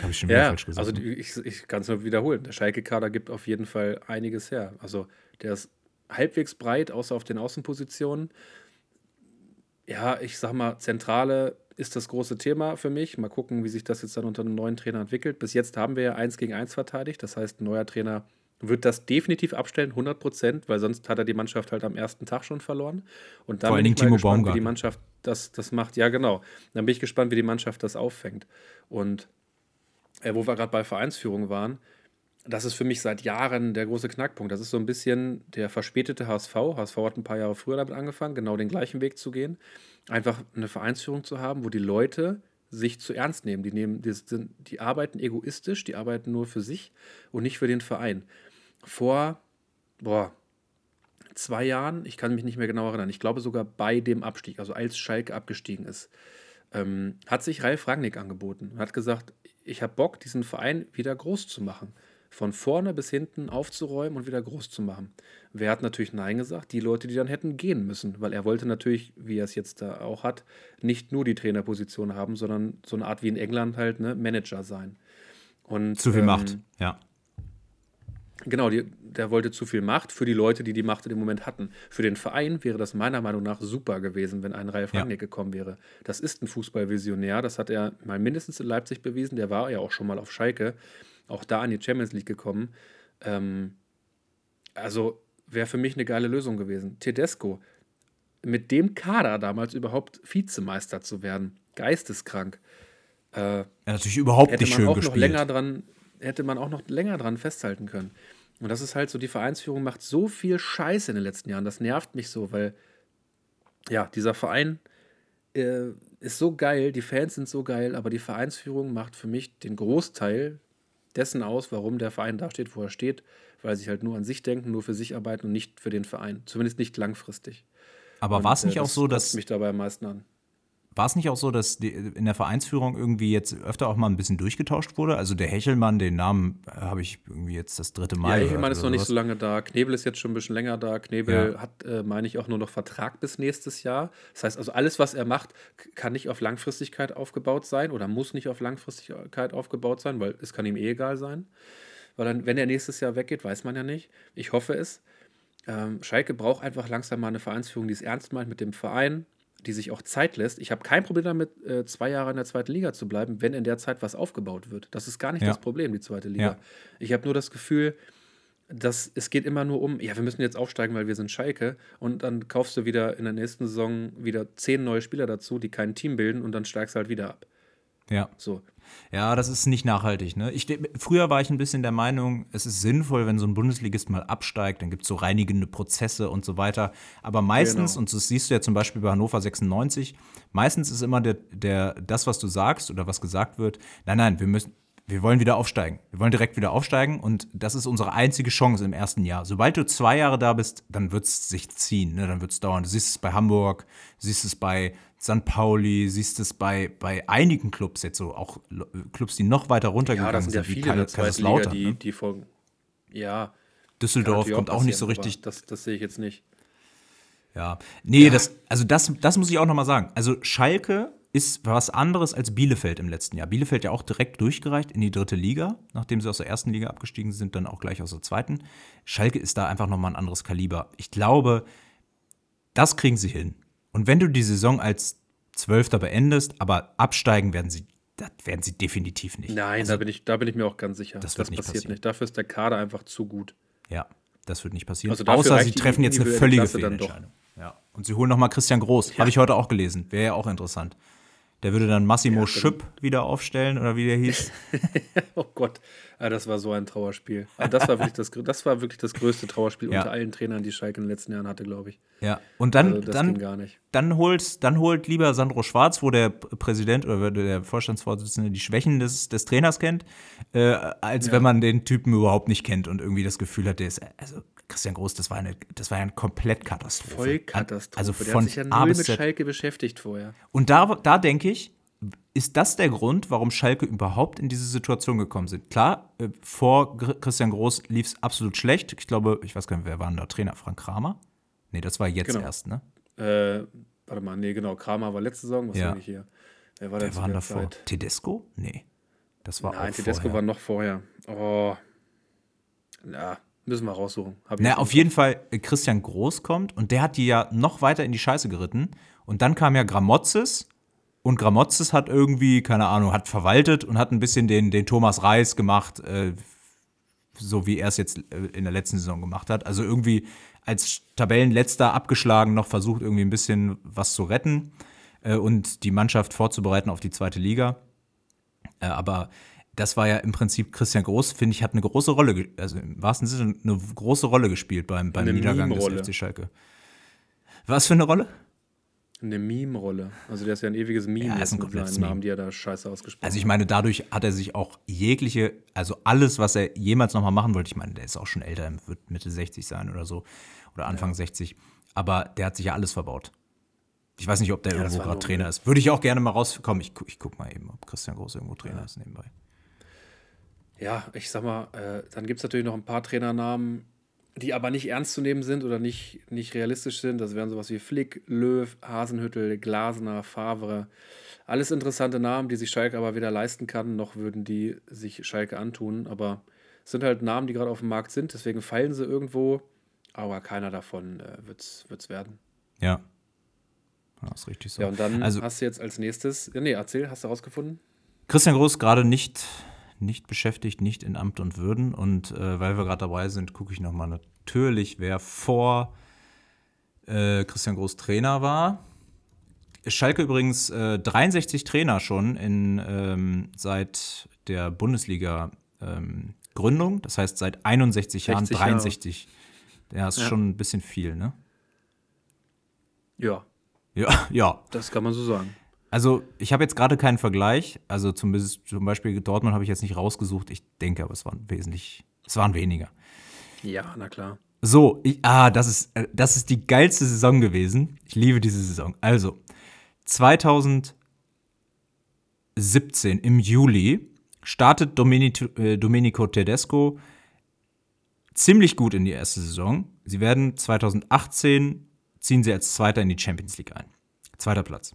Habe ich schon wieder ja, falsch gesagt. Also ne? ich, ich kann es nur wiederholen. Der Schalke-Kader gibt auf jeden Fall einiges her. Also der ist halbwegs breit, außer auf den Außenpositionen. Ja, ich sag mal, Zentrale ist das große Thema für mich. Mal gucken, wie sich das jetzt dann unter einem neuen Trainer entwickelt. Bis jetzt haben wir ja eins gegen eins verteidigt. Das heißt, ein neuer Trainer wird das definitiv abstellen, 100 Prozent, weil sonst hat er die Mannschaft halt am ersten Tag schon verloren. Und dann bin ich Timo gespannt, wie die Mannschaft das, das macht. Ja, genau. Dann bin ich gespannt, wie die Mannschaft das auffängt. Und äh, wo wir gerade bei Vereinsführung waren, das ist für mich seit Jahren der große Knackpunkt. Das ist so ein bisschen der verspätete HSV. HSV hat ein paar Jahre früher damit angefangen, genau den gleichen Weg zu gehen. Einfach eine Vereinsführung zu haben, wo die Leute sich zu ernst nehmen. Die, nehmen die, sind, die arbeiten egoistisch, die arbeiten nur für sich und nicht für den Verein. Vor, boah, zwei Jahren, ich kann mich nicht mehr genau erinnern, ich glaube sogar bei dem Abstieg, also als Schalke abgestiegen ist, ähm, hat sich Ralf Rangnick angeboten und hat gesagt, ich habe Bock, diesen Verein wieder groß zu machen von vorne bis hinten aufzuräumen und wieder groß zu machen. Wer hat natürlich Nein gesagt? Die Leute, die dann hätten gehen müssen, weil er wollte natürlich, wie er es jetzt da auch hat, nicht nur die Trainerposition haben, sondern so eine Art wie in England halt, ne, Manager sein. Und, zu viel ähm, Macht, ja. Genau, die, der wollte zu viel Macht für die Leute, die die Macht in dem Moment hatten. Für den Verein wäre das meiner Meinung nach super gewesen, wenn ein Ralf Rangnick ja. gekommen wäre. Das ist ein Fußballvisionär, das hat er mal mindestens in Leipzig bewiesen, der war ja auch schon mal auf Schalke auch da in die Champions League gekommen. Ähm, also wäre für mich eine geile Lösung gewesen. Tedesco, mit dem Kader damals überhaupt Vizemeister zu werden, geisteskrank. Äh, ja, natürlich überhaupt nicht schön auch gespielt. Noch länger dran, hätte man auch noch länger dran festhalten können. Und das ist halt so, die Vereinsführung macht so viel Scheiße in den letzten Jahren. Das nervt mich so, weil ja, dieser Verein äh, ist so geil, die Fans sind so geil, aber die Vereinsführung macht für mich den Großteil dessen aus, warum der Verein da steht, wo er steht, weil sie halt nur an sich denken, nur für sich arbeiten und nicht für den Verein. Zumindest nicht langfristig. Aber war es nicht äh, auch so, dass. mich dabei am meisten an. War es nicht auch so, dass die, in der Vereinsführung irgendwie jetzt öfter auch mal ein bisschen durchgetauscht wurde? Also der Hechelmann, den Namen äh, habe ich irgendwie jetzt das dritte Mal. Ja, Hechelmann ist noch nicht so lange da. Knebel ist jetzt schon ein bisschen länger da. Knebel ja. hat, äh, meine ich, auch nur noch Vertrag bis nächstes Jahr. Das heißt also, alles, was er macht, kann nicht auf Langfristigkeit aufgebaut sein oder muss nicht auf Langfristigkeit aufgebaut sein, weil es kann ihm eh egal sein. Weil dann, wenn er nächstes Jahr weggeht, weiß man ja nicht. Ich hoffe es. Ähm, Schalke braucht einfach langsam mal eine Vereinsführung, die es ernst meint mit dem Verein, die sich auch Zeit lässt. Ich habe kein Problem damit, äh, zwei Jahre in der zweiten Liga zu bleiben, wenn in der Zeit was aufgebaut wird. Das ist gar nicht ja. das Problem, die zweite Liga. Ja. Ich habe nur das Gefühl, dass es geht immer nur um, ja, wir müssen jetzt aufsteigen, weil wir sind Schalke. Und dann kaufst du wieder in der nächsten Saison wieder zehn neue Spieler dazu, die kein Team bilden und dann steigst du halt wieder ab. Ja. So. Ja, das ist nicht nachhaltig. Ne? Ich, früher war ich ein bisschen der Meinung, es ist sinnvoll, wenn so ein Bundesligist mal absteigt, dann gibt es so reinigende Prozesse und so weiter. Aber meistens, genau. und das siehst du ja zum Beispiel bei Hannover 96, meistens ist immer der, der, das, was du sagst oder was gesagt wird, nein, nein, wir müssen, wir wollen wieder aufsteigen. Wir wollen direkt wieder aufsteigen und das ist unsere einzige Chance im ersten Jahr. Sobald du zwei Jahre da bist, dann wird es sich ziehen, ne? dann wird es dauern. Du siehst es bei Hamburg, du siehst es bei St. Pauli, siehst es bei, bei einigen Clubs jetzt so, auch Clubs, die noch weiter runtergegangen ja, das sind. Ja, viele in der Liga, die, ne? die folgen. Ja. Düsseldorf kommt auch nicht so richtig. Das, das sehe ich jetzt nicht. Ja. Nee, ja. das, also das, das muss ich auch nochmal sagen. Also Schalke ist was anderes als Bielefeld im letzten Jahr. Bielefeld ja auch direkt durchgereicht in die dritte Liga, nachdem sie aus der ersten Liga abgestiegen sind, dann auch gleich aus der zweiten. Schalke ist da einfach nochmal ein anderes Kaliber. Ich glaube, das kriegen sie hin. Und wenn du die Saison als Zwölfter beendest, aber absteigen werden sie, das werden sie definitiv nicht. Nein, also, da, bin ich, da bin ich mir auch ganz sicher. Das, das passiert passieren. nicht. Dafür ist der Kader einfach zu gut. Ja, das wird nicht passieren. Also Außer sie treffen jetzt eine völlige Fehlentscheidung. Ja. Und sie holen nochmal Christian Groß. Ja. Habe ich heute auch gelesen. Wäre ja auch interessant. Der würde dann Massimo ja, Schüpp wieder aufstellen oder wie der hieß. oh Gott, ja, das war so ein Trauerspiel. Aber das war wirklich das, das, war wirklich das größte Trauerspiel ja. unter allen Trainern, die Schalke in den letzten Jahren hatte, glaube ich. Ja, und dann, also dann, dann, holt, dann holt lieber Sandro Schwarz, wo der Präsident oder der Vorstandsvorsitzende die Schwächen des, des Trainers kennt, äh, als ja. wenn man den Typen überhaupt nicht kennt und irgendwie das Gefühl hat, der ist, also Christian Groß, das war eine, das war ja eine Katastrophe. Vollkatastrophe. Also von der hat sich ja null mit Schalke beschäftigt vorher. Und da, da denke ich, ist das der Grund, warum Schalke überhaupt in diese Situation gekommen sind? Klar, äh, vor Christian Groß lief es absolut schlecht. Ich glaube, ich weiß gar nicht, wer war denn da Trainer? Frank Kramer? Nee, das war jetzt genau. erst, ne? Äh, warte mal, nee, genau. Kramer war letzte Saison. Was ja. ich hier? Wer war, wer war davor? Zeit? Tedesco? Nee. Das war Nein, Tedesco vorher. war noch vorher. Oh. Ja, Müssen wir raussuchen. Na, auf jeden Fall, äh, Christian Groß kommt und der hat die ja noch weiter in die Scheiße geritten. Und dann kam ja Gramozis und Gramozis hat irgendwie, keine Ahnung, hat verwaltet und hat ein bisschen den, den Thomas Reis gemacht, äh, so wie er es jetzt äh, in der letzten Saison gemacht hat. Also irgendwie als Tabellenletzter abgeschlagen noch versucht, irgendwie ein bisschen was zu retten äh, und die Mannschaft vorzubereiten auf die zweite Liga. Äh, aber das war ja im Prinzip Christian Groß, finde ich, hat eine große Rolle, also im wahrsten Sinne eine große Rolle gespielt beim, beim Niedergang des FC Schalke. Was für eine Rolle? Eine Meme-Rolle. Also der ist ja ein ewiges Meme ja, ist ein mit seinen Namen, die er da scheiße ausgesprochen hat. Also ich meine, dadurch hat er sich auch jegliche, also alles, was er jemals nochmal machen wollte, ich meine, der ist auch schon älter, wird Mitte 60 sein oder so, oder Anfang ja. 60, aber der hat sich ja alles verbaut. Ich weiß nicht, ob der ja, irgendwo gerade Trainer ist. Würde ich auch gerne mal rauskommen. Ich, ich guck mal eben, ob Christian Groß irgendwo Trainer ist nebenbei. Ja, ich sag mal, äh, dann gibt es natürlich noch ein paar Trainernamen, die aber nicht ernst zu nehmen sind oder nicht, nicht realistisch sind. Das wären sowas wie Flick, Löw, Hasenhüttel, Glasner, Favre. Alles interessante Namen, die sich Schalke aber weder leisten kann, noch würden die sich Schalke antun. Aber es sind halt Namen, die gerade auf dem Markt sind, deswegen fallen sie irgendwo. Aber keiner davon äh, wird es werden. Ja. Das ist richtig so. Ja, und dann also, hast du jetzt als nächstes, nee, erzähl, hast du rausgefunden? Christian Groß gerade nicht nicht beschäftigt, nicht in Amt und Würden. Und äh, weil wir gerade dabei sind, gucke ich nochmal natürlich, wer vor äh, Christian Groß Trainer war. Schalke übrigens äh, 63 Trainer schon in, ähm, seit der Bundesliga-Gründung. Ähm, das heißt, seit 61 Jahren 63. Jahre. Ja, ist ja. schon ein bisschen viel, ne? Ja. Ja, ja. Das kann man so sagen. Also, ich habe jetzt gerade keinen Vergleich. Also, zum, zum Beispiel Dortmund habe ich jetzt nicht rausgesucht. Ich denke, aber es waren wesentlich, es waren weniger. Ja, na klar. So, ich, ah, das ist, äh, das ist die geilste Saison gewesen. Ich liebe diese Saison. Also, 2017 im Juli startet Domenico, äh, Domenico Tedesco ziemlich gut in die erste Saison. Sie werden 2018 ziehen sie als Zweiter in die Champions League ein. Zweiter Platz.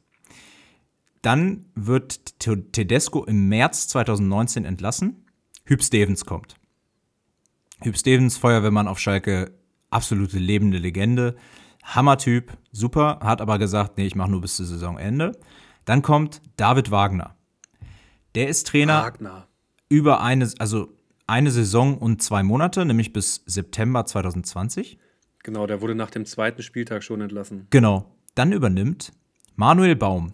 Dann wird Tedesco im März 2019 entlassen. Hüb Stevens kommt. Hüb Stevens, Feuerwehrmann auf Schalke, absolute lebende Legende. Hammertyp, super, hat aber gesagt, nee, ich mache nur bis zum Saisonende. Dann kommt David Wagner. Der ist Trainer Wagner. über eine, also eine Saison und zwei Monate, nämlich bis September 2020. Genau, der wurde nach dem zweiten Spieltag schon entlassen. Genau. Dann übernimmt Manuel Baum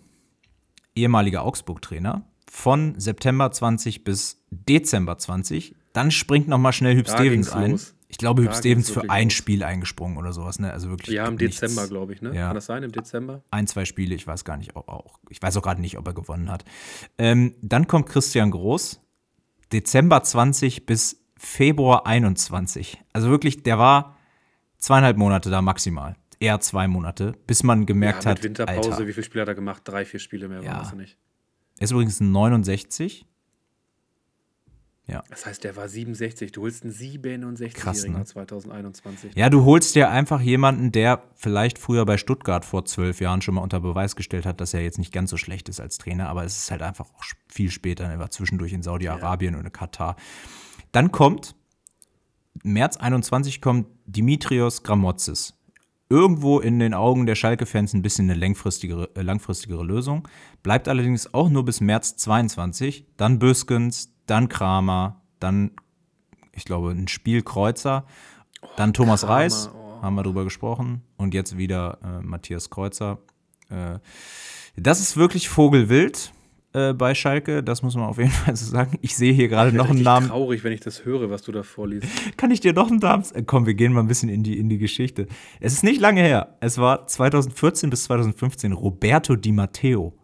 ehemaliger Augsburg-Trainer, von September 20 bis Dezember 20. Dann springt noch mal schnell Hüb Stevens ein. Los. Ich glaube, Hüb Stevens für ein los. Spiel eingesprungen oder sowas. Ne? Also wirklich ja, im nichts. Dezember, glaube ich. Ne? Ja. Kann das sein, im Dezember? Ein, zwei Spiele, ich weiß gar nicht. Auch, ich weiß auch gerade nicht, ob er gewonnen hat. Ähm, dann kommt Christian Groß, Dezember 20 bis Februar 21. Also wirklich, der war zweieinhalb Monate da maximal eher zwei Monate, bis man gemerkt ja, mit hat. Winterpause, Alter. wie viele Spiele hat er gemacht? Drei, vier Spiele mehr, ja. war nicht. Er ist übrigens 69. Ja. Das heißt, der war 67. Du holst einen 67-Jährigen ne? 2021. Ja, du holst dir einfach jemanden, der vielleicht früher bei Stuttgart vor zwölf Jahren schon mal unter Beweis gestellt hat, dass er jetzt nicht ganz so schlecht ist als Trainer, aber es ist halt einfach auch viel später. Er war zwischendurch in Saudi-Arabien ja. und in Katar. Dann kommt, März 21 kommt Dimitrios Gramotzis irgendwo in den Augen der Schalke-Fans ein bisschen eine langfristigere, äh, langfristigere Lösung. Bleibt allerdings auch nur bis März 22. Dann Büskens, dann Kramer, dann, ich glaube, ein Spielkreuzer, dann Thomas Kramer, Reis, oh. haben wir drüber gesprochen. Und jetzt wieder äh, Matthias Kreuzer. Äh, Das ist wirklich Vogelwild äh, bei Schalke, das muss man auf jeden Fall so sagen. Ich sehe hier gerade noch einen Namen. traurig, wenn ich das höre, was du da vorliest. Kann ich dir noch einen Namen? Äh, komm, wir gehen mal ein bisschen in die, in die Geschichte. Es ist nicht lange her. Es war 2014 bis 2015 Roberto Di Matteo.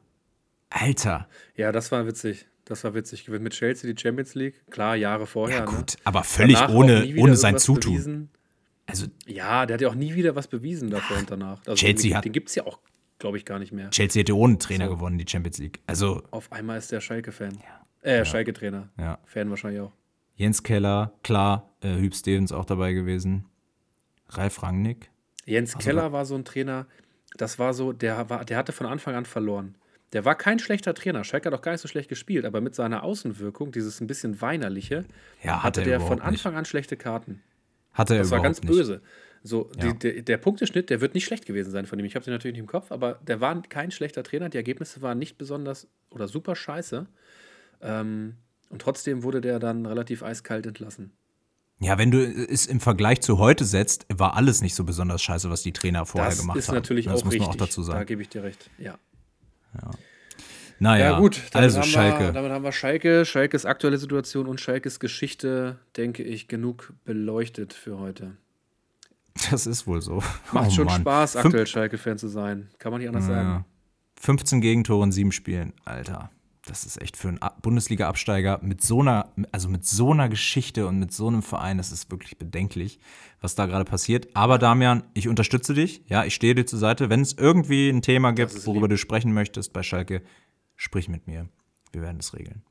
Alter. Ja, das war witzig. Das war witzig. Gewinnt mit Chelsea die Champions League. Klar, Jahre vorher. Ja, gut, ne? aber völlig danach ohne, ohne sein Zutun. Bewiesen. Also, ja, der hat ja auch nie wieder was bewiesen davor und danach. Also Chelsea den, hat. Den gibt es ja auch glaube ich, gar nicht mehr. Chelsea hätte ohne Trainer so. gewonnen, die Champions League. Also Auf einmal ist der Schalke-Fan. Ja. Äh, ja. Schalke-Trainer. Ja. Fan wahrscheinlich auch. Jens Keller, klar, äh, Hüb Stevens auch dabei gewesen. Ralf Rangnick. Jens also, Keller war so ein Trainer, das war so, der, war, der hatte von Anfang an verloren. Der war kein schlechter Trainer. Schalke hat auch gar nicht so schlecht gespielt, aber mit seiner Außenwirkung, dieses ein bisschen weinerliche, ja, hatte, hatte der von Anfang nicht. an schlechte Karten. Hatte er Das war ganz böse. So, ja. die, der, der, Punkteschnitt, der wird nicht schlecht gewesen sein von ihm. Ich habe den natürlich nicht im Kopf, aber der war kein schlechter Trainer. Die Ergebnisse waren nicht besonders oder super scheiße. Ähm, und trotzdem wurde der dann relativ eiskalt entlassen. Ja, wenn du es im Vergleich zu heute setzt, war alles nicht so besonders scheiße, was die Trainer vorher das gemacht haben. Das ist natürlich das auch muss man richtig. auch dazu sagen. Da gebe ich dir recht, ja. Ja. Naja, ja, gut, also Schalke. Wir, damit haben wir Schalke, Schalkes aktuelle Situation und Schalkes Geschichte, denke ich, genug beleuchtet für heute. Das ist wohl so. Macht oh, schon Mann. Spaß, aktuell Schalke-Fan zu sein. Kann man nicht anders ja. sagen. 15 Gegentore in sieben Spielen, Alter. Das ist echt für einen Bundesliga-Absteiger mit so einer, also mit so einer Geschichte und mit so einem Verein, das ist wirklich bedenklich, was da gerade passiert. Aber Damian, ich unterstütze dich. Ja, ich stehe dir zur Seite. Wenn es irgendwie ein Thema gibt, worüber lieb. du sprechen möchtest bei Schalke, sprich mit mir. Wir werden es regeln.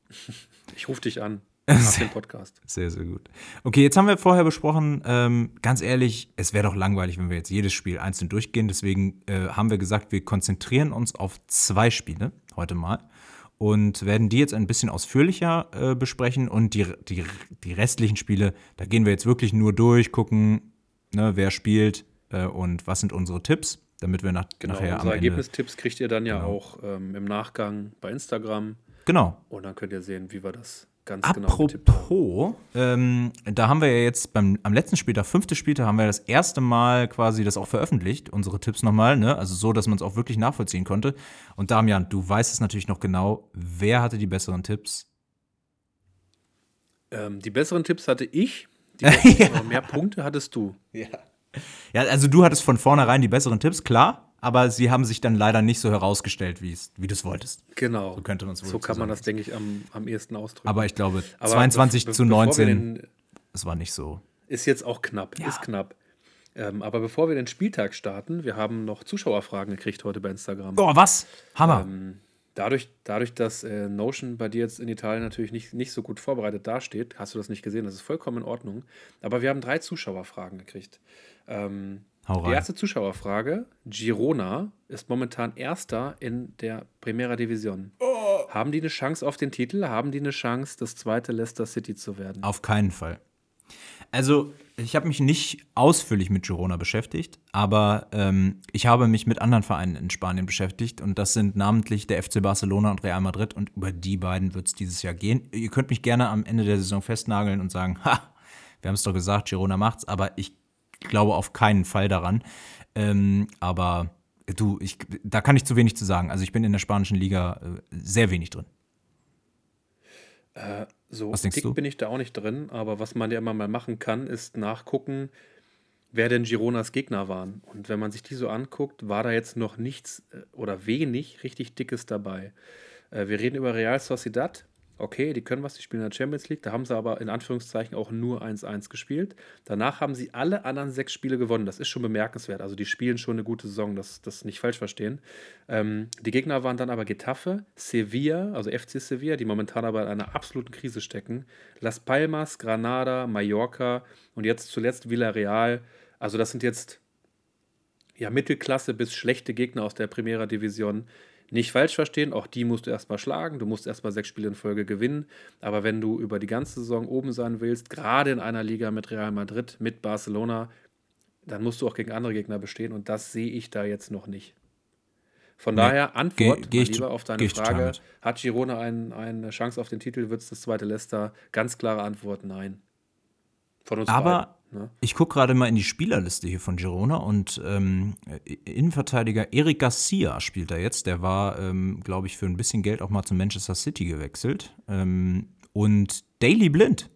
Ich rufe dich an. Nach dem Podcast. Sehr, sehr gut. Okay, jetzt haben wir vorher besprochen, ähm, ganz ehrlich, es wäre doch langweilig, wenn wir jetzt jedes Spiel einzeln durchgehen. Deswegen äh, haben wir gesagt, wir konzentrieren uns auf zwei Spiele heute mal und werden die jetzt ein bisschen ausführlicher äh, besprechen. Und die, die, die restlichen Spiele, da gehen wir jetzt wirklich nur durch, gucken, ne, wer spielt äh, und was sind unsere Tipps, damit wir nach, genau, nachher unsere Ergebnistipps kriegt ihr dann ja genau. auch ähm, im Nachgang bei Instagram. Genau. Und dann könnt ihr sehen, wie wir das ganz Apropos, genau ähm, da haben wir ja jetzt beim, am letzten Spieltag, fünfte Spieltag, haben wir das erste Mal quasi das auch veröffentlicht, unsere Tipps nochmal, ne? Also so, dass man es auch wirklich nachvollziehen konnte. Und Damian, du weißt es natürlich noch genau, wer hatte die besseren Tipps? Ähm, die besseren Tipps hatte ich. Die ja. mehr Punkte hattest du. Ja. Ja, also du hattest von vornherein die besseren Tipps, klar aber sie haben sich dann leider nicht so herausgestellt, wie du es wolltest. Genau. So könnte man es wohl So kann man das, denke ich, am, am ehesten ausdrücken. Aber ich glaube, aber 22 be zu 19, es war nicht so. Ist jetzt auch knapp, ja. ist knapp. Ähm, aber bevor wir den Spieltag starten, wir haben noch Zuschauerfragen gekriegt heute bei Instagram. Oh, was? Hammer. Ähm, dadurch, dadurch, dass äh, Notion bei dir jetzt in Italien natürlich nicht, nicht so gut vorbereitet dasteht, hast du das nicht gesehen, das ist vollkommen in Ordnung. Aber wir haben drei Zuschauerfragen gekriegt. Ähm, die erste Zuschauerfrage. Girona ist momentan Erster in der Primera Division. Oh. Haben die eine Chance auf den Titel? Haben die eine Chance, das zweite Leicester City zu werden? Auf keinen Fall. Also, ich habe mich nicht ausführlich mit Girona beschäftigt, aber ähm, ich habe mich mit anderen Vereinen in Spanien beschäftigt und das sind namentlich der FC Barcelona und Real Madrid und über die beiden wird es dieses Jahr gehen. Ihr könnt mich gerne am Ende der Saison festnageln und sagen, ha, wir haben es doch gesagt, Girona macht's, aber ich glaube auf keinen Fall daran. Ähm, aber du, ich, da kann ich zu wenig zu sagen. Also ich bin in der spanischen Liga äh, sehr wenig drin. Äh, so was dick du? bin ich da auch nicht drin, aber was man ja immer mal machen kann, ist nachgucken, wer denn Gironas Gegner waren. Und wenn man sich die so anguckt, war da jetzt noch nichts äh, oder wenig richtig Dickes dabei. Äh, wir reden über Real Sociedad, okay, die können was, die spielen in der Champions League. Da haben sie aber in Anführungszeichen auch nur 1-1 gespielt. Danach haben sie alle anderen sechs Spiele gewonnen. Das ist schon bemerkenswert. Also die spielen schon eine gute Saison, das, das nicht falsch verstehen. Ähm, die Gegner waren dann aber Getafe, Sevilla, also FC Sevilla, die momentan aber in einer absoluten Krise stecken. Las Palmas, Granada, Mallorca und jetzt zuletzt Villarreal. Also das sind jetzt ja Mittelklasse bis schlechte Gegner aus der Primera Division. Nicht falsch verstehen, auch die musst du erstmal schlagen. Du musst erstmal sechs Spiele in Folge gewinnen. Aber wenn du über die ganze Saison oben sein willst, gerade in einer Liga mit Real Madrid, mit Barcelona, dann musst du auch gegen andere Gegner bestehen. Und das sehe ich da jetzt noch nicht. Von nee, daher, Antwort geh, geh lieber auf deine Frage: Hat Girona ein, eine Chance auf den Titel? Wird es das zweite Leicester? Ganz klare Antwort: Nein. Von uns Aber Ne? Ich gucke gerade mal in die Spielerliste hier von Girona und ähm, Innenverteidiger Eric Garcia spielt da jetzt. Der war, ähm, glaube ich, für ein bisschen Geld auch mal zu Manchester City gewechselt. Ähm, und Daily Blind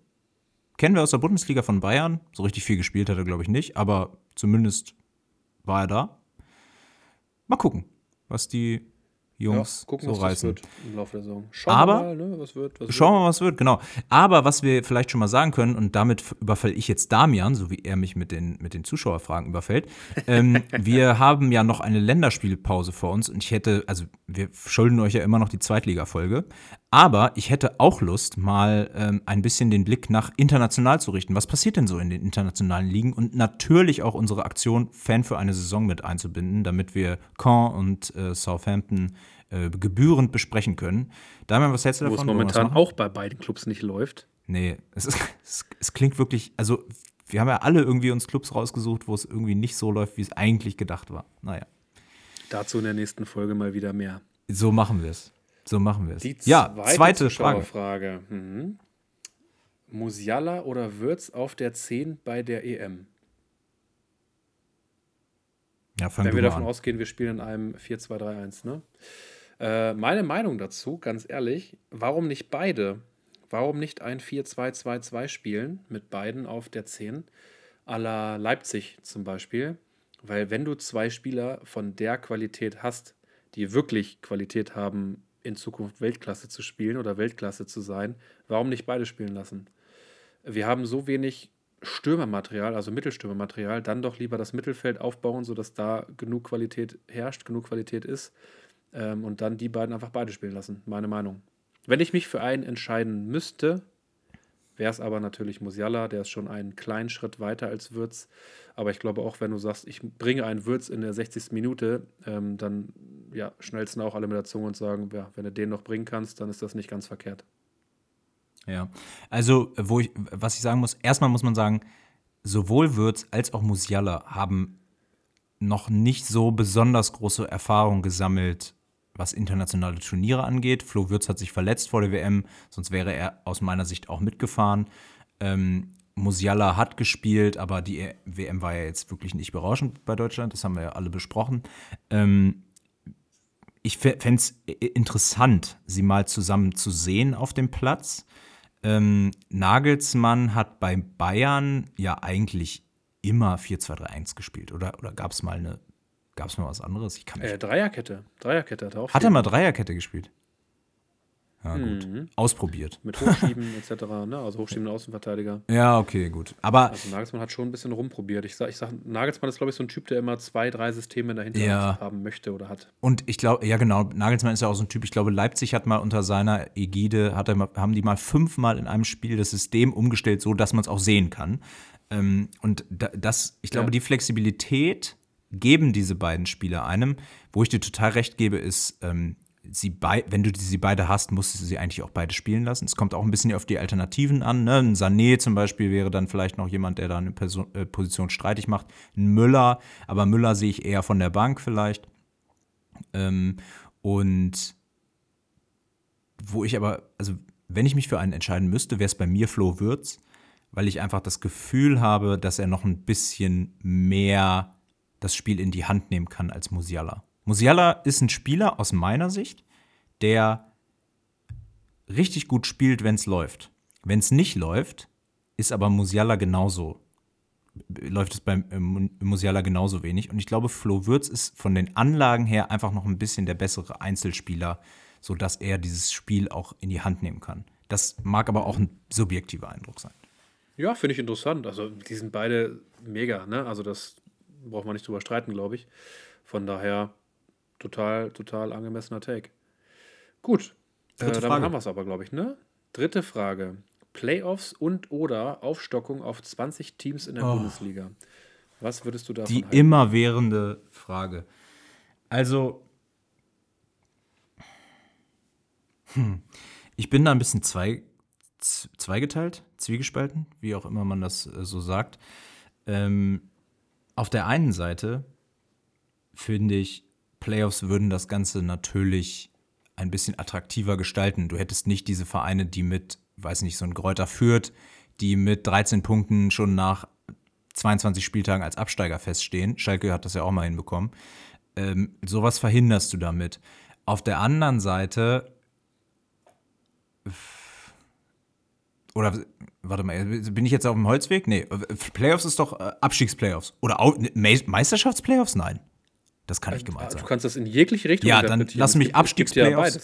kennen wir aus der Bundesliga von Bayern. So richtig viel gespielt hat er, glaube ich, nicht, aber zumindest war er da. Mal gucken, was die Jungs ja, gucken, so was reißen. wird im Laufe der Saison. Schauen Aber, wir mal, ne, was wird. Was schauen wir mal, was wird, genau. Aber was wir vielleicht schon mal sagen können, und damit überfalle ich jetzt Damian, so wie er mich mit den, mit den Zuschauerfragen überfällt. ähm, wir haben ja noch eine Länderspielpause vor uns und ich hätte, also wir schulden euch ja immer noch die Zweitliga-Folge. Aber ich hätte auch Lust, mal ähm, ein bisschen den Blick nach international zu richten. Was passiert denn so in den internationalen Ligen? Und natürlich auch unsere Aktion Fan für eine Saison mit einzubinden, damit wir Caen und äh, Southampton äh, gebührend besprechen können. Damian, was hältst du davon? Wo es momentan auch bei beiden Clubs nicht läuft. Nee, es, ist, es, es klingt wirklich, also wir haben ja alle irgendwie uns Clubs rausgesucht, wo es irgendwie nicht so läuft, wie es eigentlich gedacht war. Naja. Dazu in der nächsten Folge mal wieder mehr. So machen wir es. So machen wir es. Die ja, zweite Frage. Frage. Mhm. Musiala oder Würz auf der 10 bei der EM? Ja, Wenn wir davon an. ausgehen, wir spielen in einem 4-2-3-1, ne? Äh, meine Meinung dazu, ganz ehrlich, warum nicht beide? Warum nicht ein 4-2-2-2 spielen mit beiden auf der 10? A la Leipzig zum Beispiel. Weil wenn du zwei Spieler von der Qualität hast, die wirklich Qualität haben, in Zukunft Weltklasse zu spielen oder Weltklasse zu sein, warum nicht beide spielen lassen? Wir haben so wenig Stürmermaterial, also Mittelstürmermaterial, dann doch lieber das Mittelfeld aufbauen, sodass da genug Qualität herrscht, genug Qualität ist ähm, und dann die beiden einfach beide spielen lassen, meine Meinung. Wenn ich mich für einen entscheiden müsste, wäre es aber natürlich Musiala, der ist schon einen kleinen Schritt weiter als Würz. Aber ich glaube auch, wenn du sagst, ich bringe einen Würz in der 60. Minute, ähm, dann ja, schnellsten auch alle mit der Zunge und sagen, ja, wenn du den noch bringen kannst, dann ist das nicht ganz verkehrt. Ja, also wo ich, was ich sagen muss, erstmal muss man sagen, sowohl Würz als auch Musiala haben noch nicht so besonders große Erfahrung gesammelt, was internationale Turniere angeht. Flo Würz hat sich verletzt vor der WM, sonst wäre er aus meiner Sicht auch mitgefahren. Ähm, Musiala hat gespielt, aber die WM war ja jetzt wirklich nicht berauschend bei Deutschland, das haben wir ja alle besprochen. Ähm, ich fände es interessant, sie mal zusammen zu sehen auf dem Platz. Ähm, Nagelsmann hat bei Bayern ja eigentlich immer 4-2-3-1 gespielt. Oder, oder gab es mal eine, gab es mal was anderes? Ich kann äh, Dreierkette. Dreierkette hat er auch. Hat er mal Dreierkette gespielt? Ja, gut. Mhm. Ausprobiert. Mit Hochschieben etc., ne? also hochschiebende Außenverteidiger. Ja, okay, gut. Aber also Nagelsmann hat schon ein bisschen rumprobiert. Ich sage, ich sag, Nagelsmann ist, glaube ich, so ein Typ, der immer zwei, drei Systeme dahinter ja. haben möchte oder hat. Und ich glaube, ja genau, Nagelsmann ist ja auch so ein Typ, ich glaube, Leipzig hat mal unter seiner Ägide, hat er, haben die mal fünfmal in einem Spiel das System umgestellt, so dass man es auch sehen kann. Ähm, und das, ich glaube, ja. die Flexibilität geben diese beiden Spieler einem. Wo ich dir total recht gebe, ist, ähm, sie wenn du sie beide hast, musst du sie eigentlich auch beide spielen lassen. Es kommt auch ein bisschen auf die Alternativen an. Ne? Ein Sané zum Beispiel wäre dann vielleicht noch jemand, der da eine Person, äh, Position streitig macht. Ein Müller, aber Müller sehe ich eher von der Bank vielleicht. Ähm, und wo ich aber, also wenn ich mich für einen entscheiden müsste, wäre es bei mir Flo Würz, weil ich einfach das Gefühl habe, dass er noch ein bisschen mehr das Spiel in die Hand nehmen kann als Musiala. Musiala ist ein Spieler aus meiner Sicht, der richtig gut spielt, wenn es läuft. Wenn es nicht läuft, ist aber Musiala genauso. Läuft es bei äh, Musiala genauso wenig. Und ich glaube, Flo Würz ist von den Anlagen her einfach noch ein bisschen der bessere Einzelspieler, sodass er dieses Spiel auch in die Hand nehmen kann. Das mag aber auch ein subjektiver Eindruck sein. Ja, finde ich interessant. Also, die sind beide mega, ne? Also, das braucht man nicht drüber streiten, glaube ich. Von daher total, total angemessener Take. Gut, äh, damit haben wir es aber, glaube ich, ne? Dritte Frage. Playoffs und oder Aufstockung auf 20 Teams in der oh. Bundesliga. Was würdest du davon Die halten? immerwährende Frage. Also, hm, ich bin da ein bisschen zwei, zweigeteilt, zwiegespalten, wie auch immer man das äh, so sagt. Ähm, auf der einen Seite finde ich, Playoffs würden das Ganze natürlich ein bisschen attraktiver gestalten. Du hättest nicht diese Vereine, die mit, weiß nicht, so ein Gräuter führt, die mit 13 Punkten schon nach 22 Spieltagen als Absteiger feststehen. Schalke hat das ja auch mal hinbekommen. Ähm, sowas verhinderst du damit. Auf der anderen Seite oder warte mal, bin ich jetzt auf dem Holzweg? Nee, Playoffs ist doch äh, Abstiegsplayoffs. Oder ne, Meisterschaftsplayoffs? Nein. Das kann nicht gemeint sein. Du kannst das in jegliche Richtung Ja, dann lass mich Abstiegsplayoffs. Ja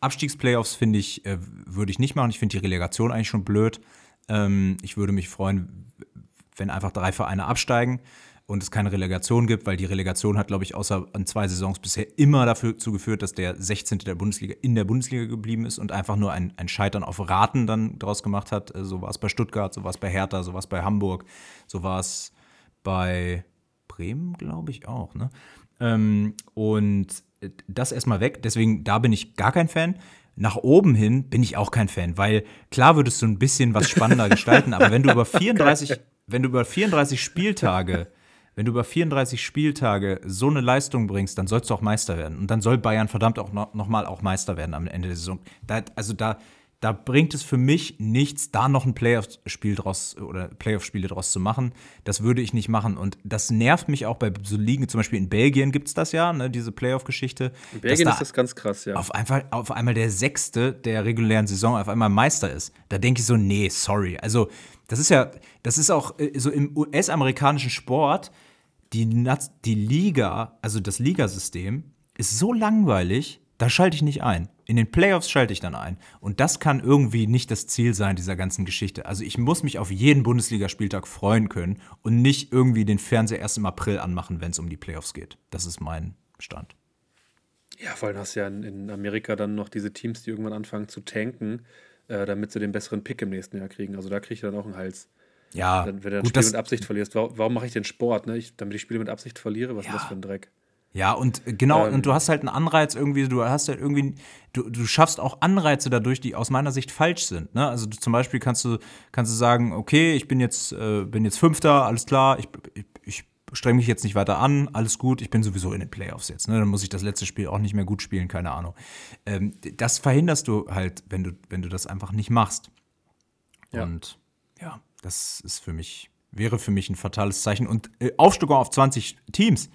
Abstiegsplayoffs finde ich, äh, würde ich nicht machen. Ich finde die Relegation eigentlich schon blöd. Ähm, ich würde mich freuen, wenn einfach drei Vereine absteigen und es keine Relegation gibt, weil die Relegation hat, glaube ich, außer an zwei Saisons bisher immer dazu geführt, dass der 16. der Bundesliga in der Bundesliga geblieben ist und einfach nur ein, ein Scheitern auf Raten dann daraus gemacht hat. Äh, so war es bei Stuttgart, so war es bei Hertha, so war es bei Hamburg, so war es bei Bremen, glaube ich, auch. Ne? Ähm, und das erstmal weg, deswegen da bin ich gar kein Fan. Nach oben hin bin ich auch kein Fan, weil klar würdest du ein bisschen was spannender gestalten, aber wenn du über 34, wenn du über 34 Spieltage wenn du über 34 Spieltage so eine Leistung bringst, dann sollst du auch Meister werden. Und dann soll Bayern verdammt auch noch, noch mal auch Meister werden am Ende der Saison. Da, also da, da bringt es für mich nichts, da noch ein Playoff-Spiel draus oder Playoff-Spiele draus zu machen. Das würde ich nicht machen. Und das nervt mich auch bei so Ligen, zum Beispiel in Belgien gibt es das ja, ne, diese Playoff-Geschichte. In Belgien da ist das ganz krass, ja. Auf einmal, auf einmal der Sechste der regulären Saison auf einmal Meister ist. Da denke ich so, nee, sorry. Also, das ist ja, das ist auch äh, so im US-amerikanischen Sport, die, die Liga, also das Ligasystem, ist so langweilig, da schalte ich nicht ein. In den Playoffs schalte ich dann ein. Und das kann irgendwie nicht das Ziel sein dieser ganzen Geschichte. Also ich muss mich auf jeden Bundesligaspieltag freuen können und nicht irgendwie den Fernseher erst im April anmachen, wenn es um die Playoffs geht. Das ist mein Stand. Ja, vor allem hast du ja in Amerika dann noch diese Teams, die irgendwann anfangen zu tanken, äh, damit sie den besseren Pick im nächsten Jahr kriegen. Also da kriege ich dann auch einen Hals. Ja, dann, wenn du ein Spiel mit Absicht verlierst, warum, warum mache ich den Sport? Ne? Ich, damit ich Spiele mit Absicht verliere, was ja. ist das für ein Dreck? Ja, und äh, genau, ähm, und du hast halt einen Anreiz irgendwie, du hast halt irgendwie, du, du schaffst auch Anreize dadurch, die aus meiner Sicht falsch sind. Ne? Also du, zum Beispiel kannst du, kannst du sagen, okay, ich bin jetzt, äh, bin jetzt Fünfter, alles klar, ich, ich, ich streng mich jetzt nicht weiter an, alles gut, ich bin sowieso in den Playoffs jetzt. Ne? Dann muss ich das letzte Spiel auch nicht mehr gut spielen, keine Ahnung. Ähm, das verhinderst du halt, wenn du, wenn du das einfach nicht machst. Ja. Und ja, das ist für mich, wäre für mich ein fatales Zeichen. Und äh, Aufstockung auf 20 Teams.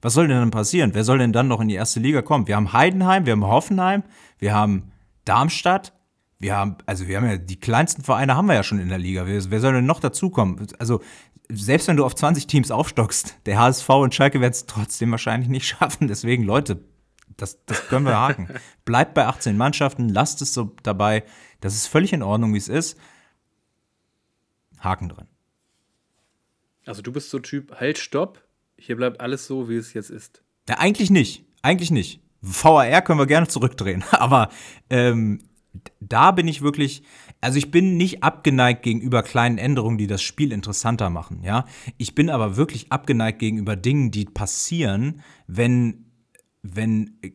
Was soll denn dann passieren? Wer soll denn dann noch in die erste Liga kommen? Wir haben Heidenheim, wir haben Hoffenheim, wir haben Darmstadt, wir haben, also wir haben ja die kleinsten Vereine haben wir ja schon in der Liga. Wer, wer soll denn noch dazukommen? Also selbst wenn du auf 20 Teams aufstockst, der HSV und Schalke werden es trotzdem wahrscheinlich nicht schaffen. Deswegen, Leute, das, das können wir haken. Bleibt bei 18 Mannschaften, lasst es so dabei. Das ist völlig in Ordnung, wie es ist. Haken dran. Also du bist so Typ, halt, stopp, hier bleibt alles so, wie es jetzt ist. Ja, eigentlich nicht. Eigentlich nicht. VAR können wir gerne zurückdrehen. Aber ähm, da bin ich wirklich, also ich bin nicht abgeneigt gegenüber kleinen Änderungen, die das Spiel interessanter machen, ja. Ich bin aber wirklich abgeneigt gegenüber Dingen, die passieren, wenn, wenn äh,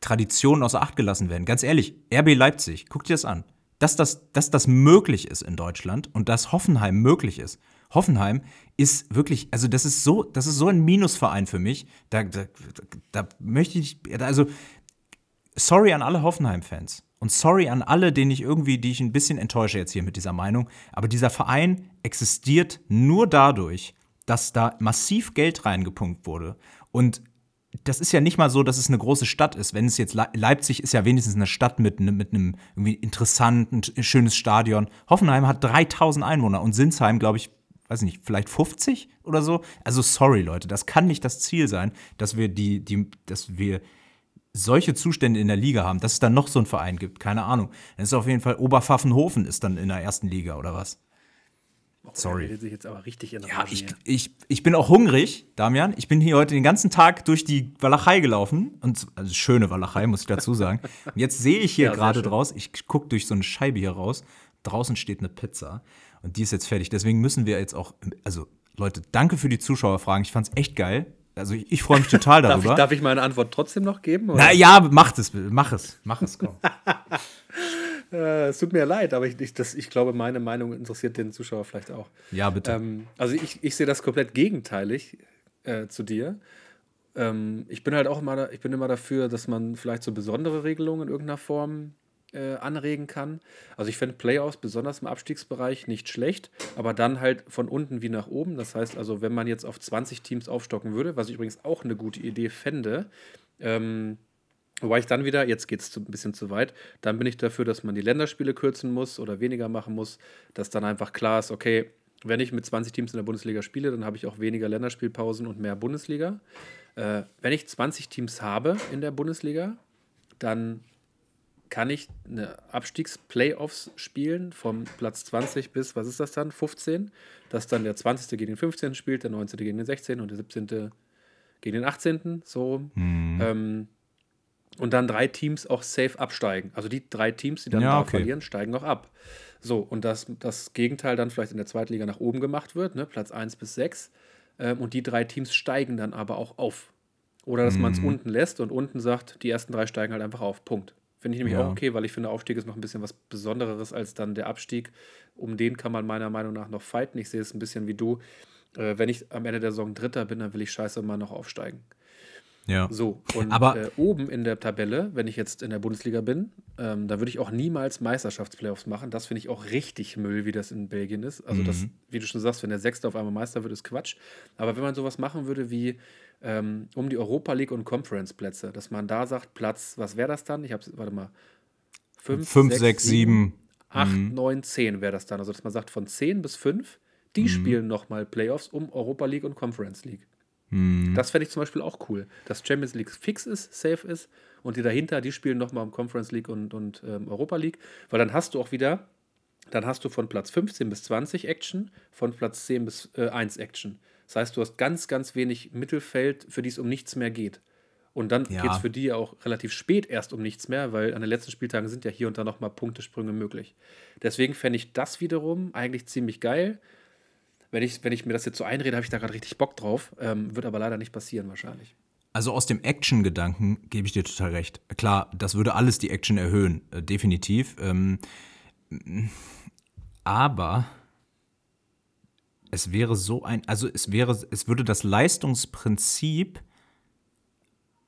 Traditionen außer Acht gelassen werden. Ganz ehrlich, RB Leipzig, guck dir das an. Dass das, dass das möglich ist in Deutschland und dass Hoffenheim möglich ist Hoffenheim ist wirklich, also das ist so, das ist so ein Minusverein für mich. Da, da, da möchte ich, also sorry an alle Hoffenheim-Fans und sorry an alle, denen ich irgendwie, die ich ein bisschen enttäusche jetzt hier mit dieser Meinung. Aber dieser Verein existiert nur dadurch, dass da massiv Geld reingepumpt wurde und das ist ja nicht mal so, dass es eine große Stadt ist. Wenn es jetzt Le Leipzig ist ja wenigstens eine Stadt mit, ne, mit einem irgendwie interessanten, schönes Stadion. Hoffenheim hat 3000 Einwohner und Sinsheim, glaube ich, weiß nicht, vielleicht 50 oder so. Also sorry, Leute, das kann nicht das Ziel sein, dass wir die, die, dass wir solche Zustände in der Liga haben, dass es dann noch so einen Verein gibt, keine Ahnung. Dann ist auf jeden Fall Oberpfaffenhofen ist dann in der ersten Liga oder was? Oh, Sorry. Sich jetzt aber richtig in ja, ich, ich, ich bin auch hungrig, Damian. Ich bin hier heute den ganzen Tag durch die Walachei gelaufen. Und, also schöne Walachei, muss ich dazu sagen. Und jetzt sehe ich hier ja, gerade draus, ich gucke durch so eine Scheibe hier raus. Draußen steht eine Pizza. Und die ist jetzt fertig. Deswegen müssen wir jetzt auch, also Leute, danke für die Zuschauerfragen. Ich fand es echt geil. Also ich, ich freue mich total darüber. darf, ich, darf ich meine Antwort trotzdem noch geben? Oder? Na ja, mach es, mach es, mach es, komm. äh, es tut mir leid, aber ich, ich, das, ich glaube, meine Meinung interessiert den Zuschauer vielleicht auch. Ja, bitte. Ähm, also ich, ich sehe das komplett gegenteilig äh, zu dir. Ähm, ich bin halt auch immer, da, ich bin immer dafür, dass man vielleicht so besondere Regelungen in irgendeiner Form äh, anregen kann. Also ich fände Playoffs besonders im Abstiegsbereich nicht schlecht, aber dann halt von unten wie nach oben. Das heißt also, wenn man jetzt auf 20 Teams aufstocken würde, was ich übrigens auch eine gute Idee fände, ähm, Wobei ich dann wieder, jetzt geht es ein bisschen zu weit, dann bin ich dafür, dass man die Länderspiele kürzen muss oder weniger machen muss, dass dann einfach klar ist, okay, wenn ich mit 20 Teams in der Bundesliga spiele, dann habe ich auch weniger Länderspielpausen und mehr Bundesliga. Äh, wenn ich 20 Teams habe in der Bundesliga, dann kann ich eine Abstiegs-Playoffs spielen vom Platz 20 bis, was ist das dann, 15, dass dann der 20. gegen den 15. spielt, der 19. gegen den 16. und der 17. gegen den 18. So. Mhm. Ähm, und dann drei Teams auch safe absteigen. Also die drei Teams, die dann ja, okay. verlieren, steigen auch ab. So, und dass das Gegenteil dann vielleicht in der zweiten Liga nach oben gemacht wird, ne? Platz 1 bis 6. Ähm, und die drei Teams steigen dann aber auch auf. Oder dass mhm. man es unten lässt und unten sagt, die ersten drei steigen halt einfach auf. Punkt. Finde ich nämlich ja. auch okay, weil ich finde, Aufstieg ist noch ein bisschen was Besonderes als dann der Abstieg. Um den kann man meiner Meinung nach noch fighten. Ich sehe es ein bisschen wie du. Äh, wenn ich am Ende der Saison Dritter bin, dann will ich scheiße mal noch aufsteigen. Ja. So, und Aber äh, oben in der Tabelle, wenn ich jetzt in der Bundesliga bin, ähm, da würde ich auch niemals Meisterschaftsplayoffs machen. Das finde ich auch richtig Müll, wie das in Belgien ist. Also, mhm. das, wie du schon sagst, wenn der Sechste auf einmal Meister wird, ist Quatsch. Aber wenn man sowas machen würde wie ähm, um die Europa League und Conference-Plätze, dass man da sagt, Platz, was wäre das dann? Ich habe warte mal. 5, 6, 7, 8, 9, 10 wäre das dann. Also, dass man sagt, von 10 bis 5, die mhm. spielen nochmal Playoffs um Europa League und Conference League. Mhm. Das fände ich zum Beispiel auch cool, dass Champions League fix ist, safe ist und die dahinter, die spielen nochmal um Conference League und, und ähm, Europa League, weil dann hast du auch wieder, dann hast du von Platz 15 bis 20 Action, von Platz 10 bis äh, 1 Action. Das heißt, du hast ganz, ganz wenig Mittelfeld, für die es um nichts mehr geht. Und dann ja. geht es für die auch relativ spät erst um nichts mehr, weil an den letzten Spieltagen sind ja hier und da nochmal Punktesprünge möglich. Deswegen fände ich das wiederum eigentlich ziemlich geil wenn ich, wenn ich mir das jetzt so einrede, habe ich da gerade richtig Bock drauf. Ähm, wird aber leider nicht passieren wahrscheinlich. Also aus dem Action-Gedanken gebe ich dir total recht. Klar, das würde alles die Action erhöhen, äh, definitiv. Ähm, aber es wäre so ein, also es wäre, es würde das Leistungsprinzip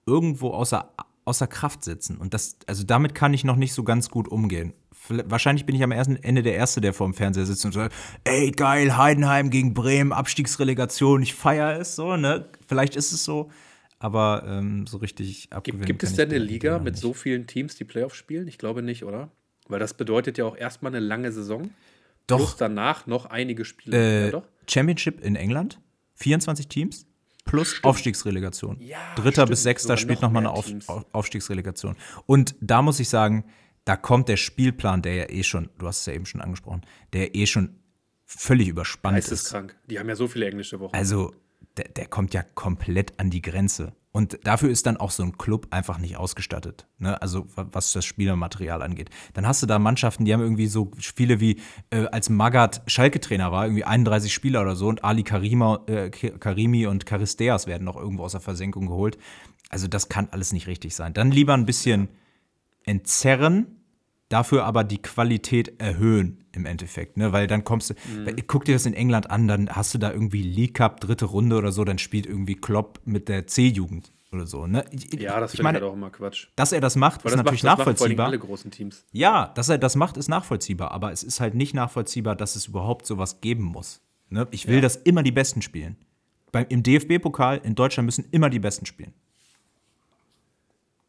irgendwo außer, außer Kraft setzen. Und das, also damit kann ich noch nicht so ganz gut umgehen wahrscheinlich bin ich am ersten Ende der Erste, der vor dem Fernseher sitzt und sagt, ey, geil, Heidenheim gegen Bremen, Abstiegsrelegation, ich feiere es so, ne? Vielleicht ist es so, aber ähm, so richtig abgewinnen Gibt, gibt es denn eine Liga mit so vielen Teams, die Playoffs spielen? Ich glaube nicht, oder? Weil das bedeutet ja auch erstmal eine lange Saison. Doch. Plus danach noch einige Spiele. Äh, ja, doch. Championship in England, 24 Teams plus stimmt. Aufstiegsrelegation. Ja, Dritter stimmt. bis Sechster spielt nochmal eine Auf, Aufstiegsrelegation. Und da muss ich sagen, da kommt der Spielplan, der ja eh schon, du hast es ja eben schon angesprochen, der eh schon völlig überspannt ist. krank. Die haben ja so viele englische Wochen. Also, der, der, kommt ja komplett an die Grenze. Und dafür ist dann auch so ein Club einfach nicht ausgestattet. Ne? Also, was das Spielermaterial angeht. Dann hast du da Mannschaften, die haben irgendwie so Spiele wie, äh, als Magath Schalke-Trainer war, irgendwie 31 Spieler oder so und Ali Karima, äh, Karimi und Charisteas werden noch irgendwo aus der Versenkung geholt. Also, das kann alles nicht richtig sein. Dann lieber ein bisschen entzerren dafür aber die Qualität erhöhen im Endeffekt, ne? Weil dann kommst du, mhm. guck dir das in England an, dann hast du da irgendwie League Cup, dritte Runde oder so, dann spielt irgendwie Klopp mit der C-Jugend oder so, ne? Ja, das finde ich halt auch immer Quatsch. Dass er das macht, Weil ist das natürlich macht, nachvollziehbar. alle großen Teams. Ja, dass er das macht, ist nachvollziehbar, aber es ist halt nicht nachvollziehbar, dass es überhaupt sowas geben muss. Ne? Ich will, ja. dass immer die Besten spielen. Beim, Im DFB-Pokal in Deutschland müssen immer die Besten spielen.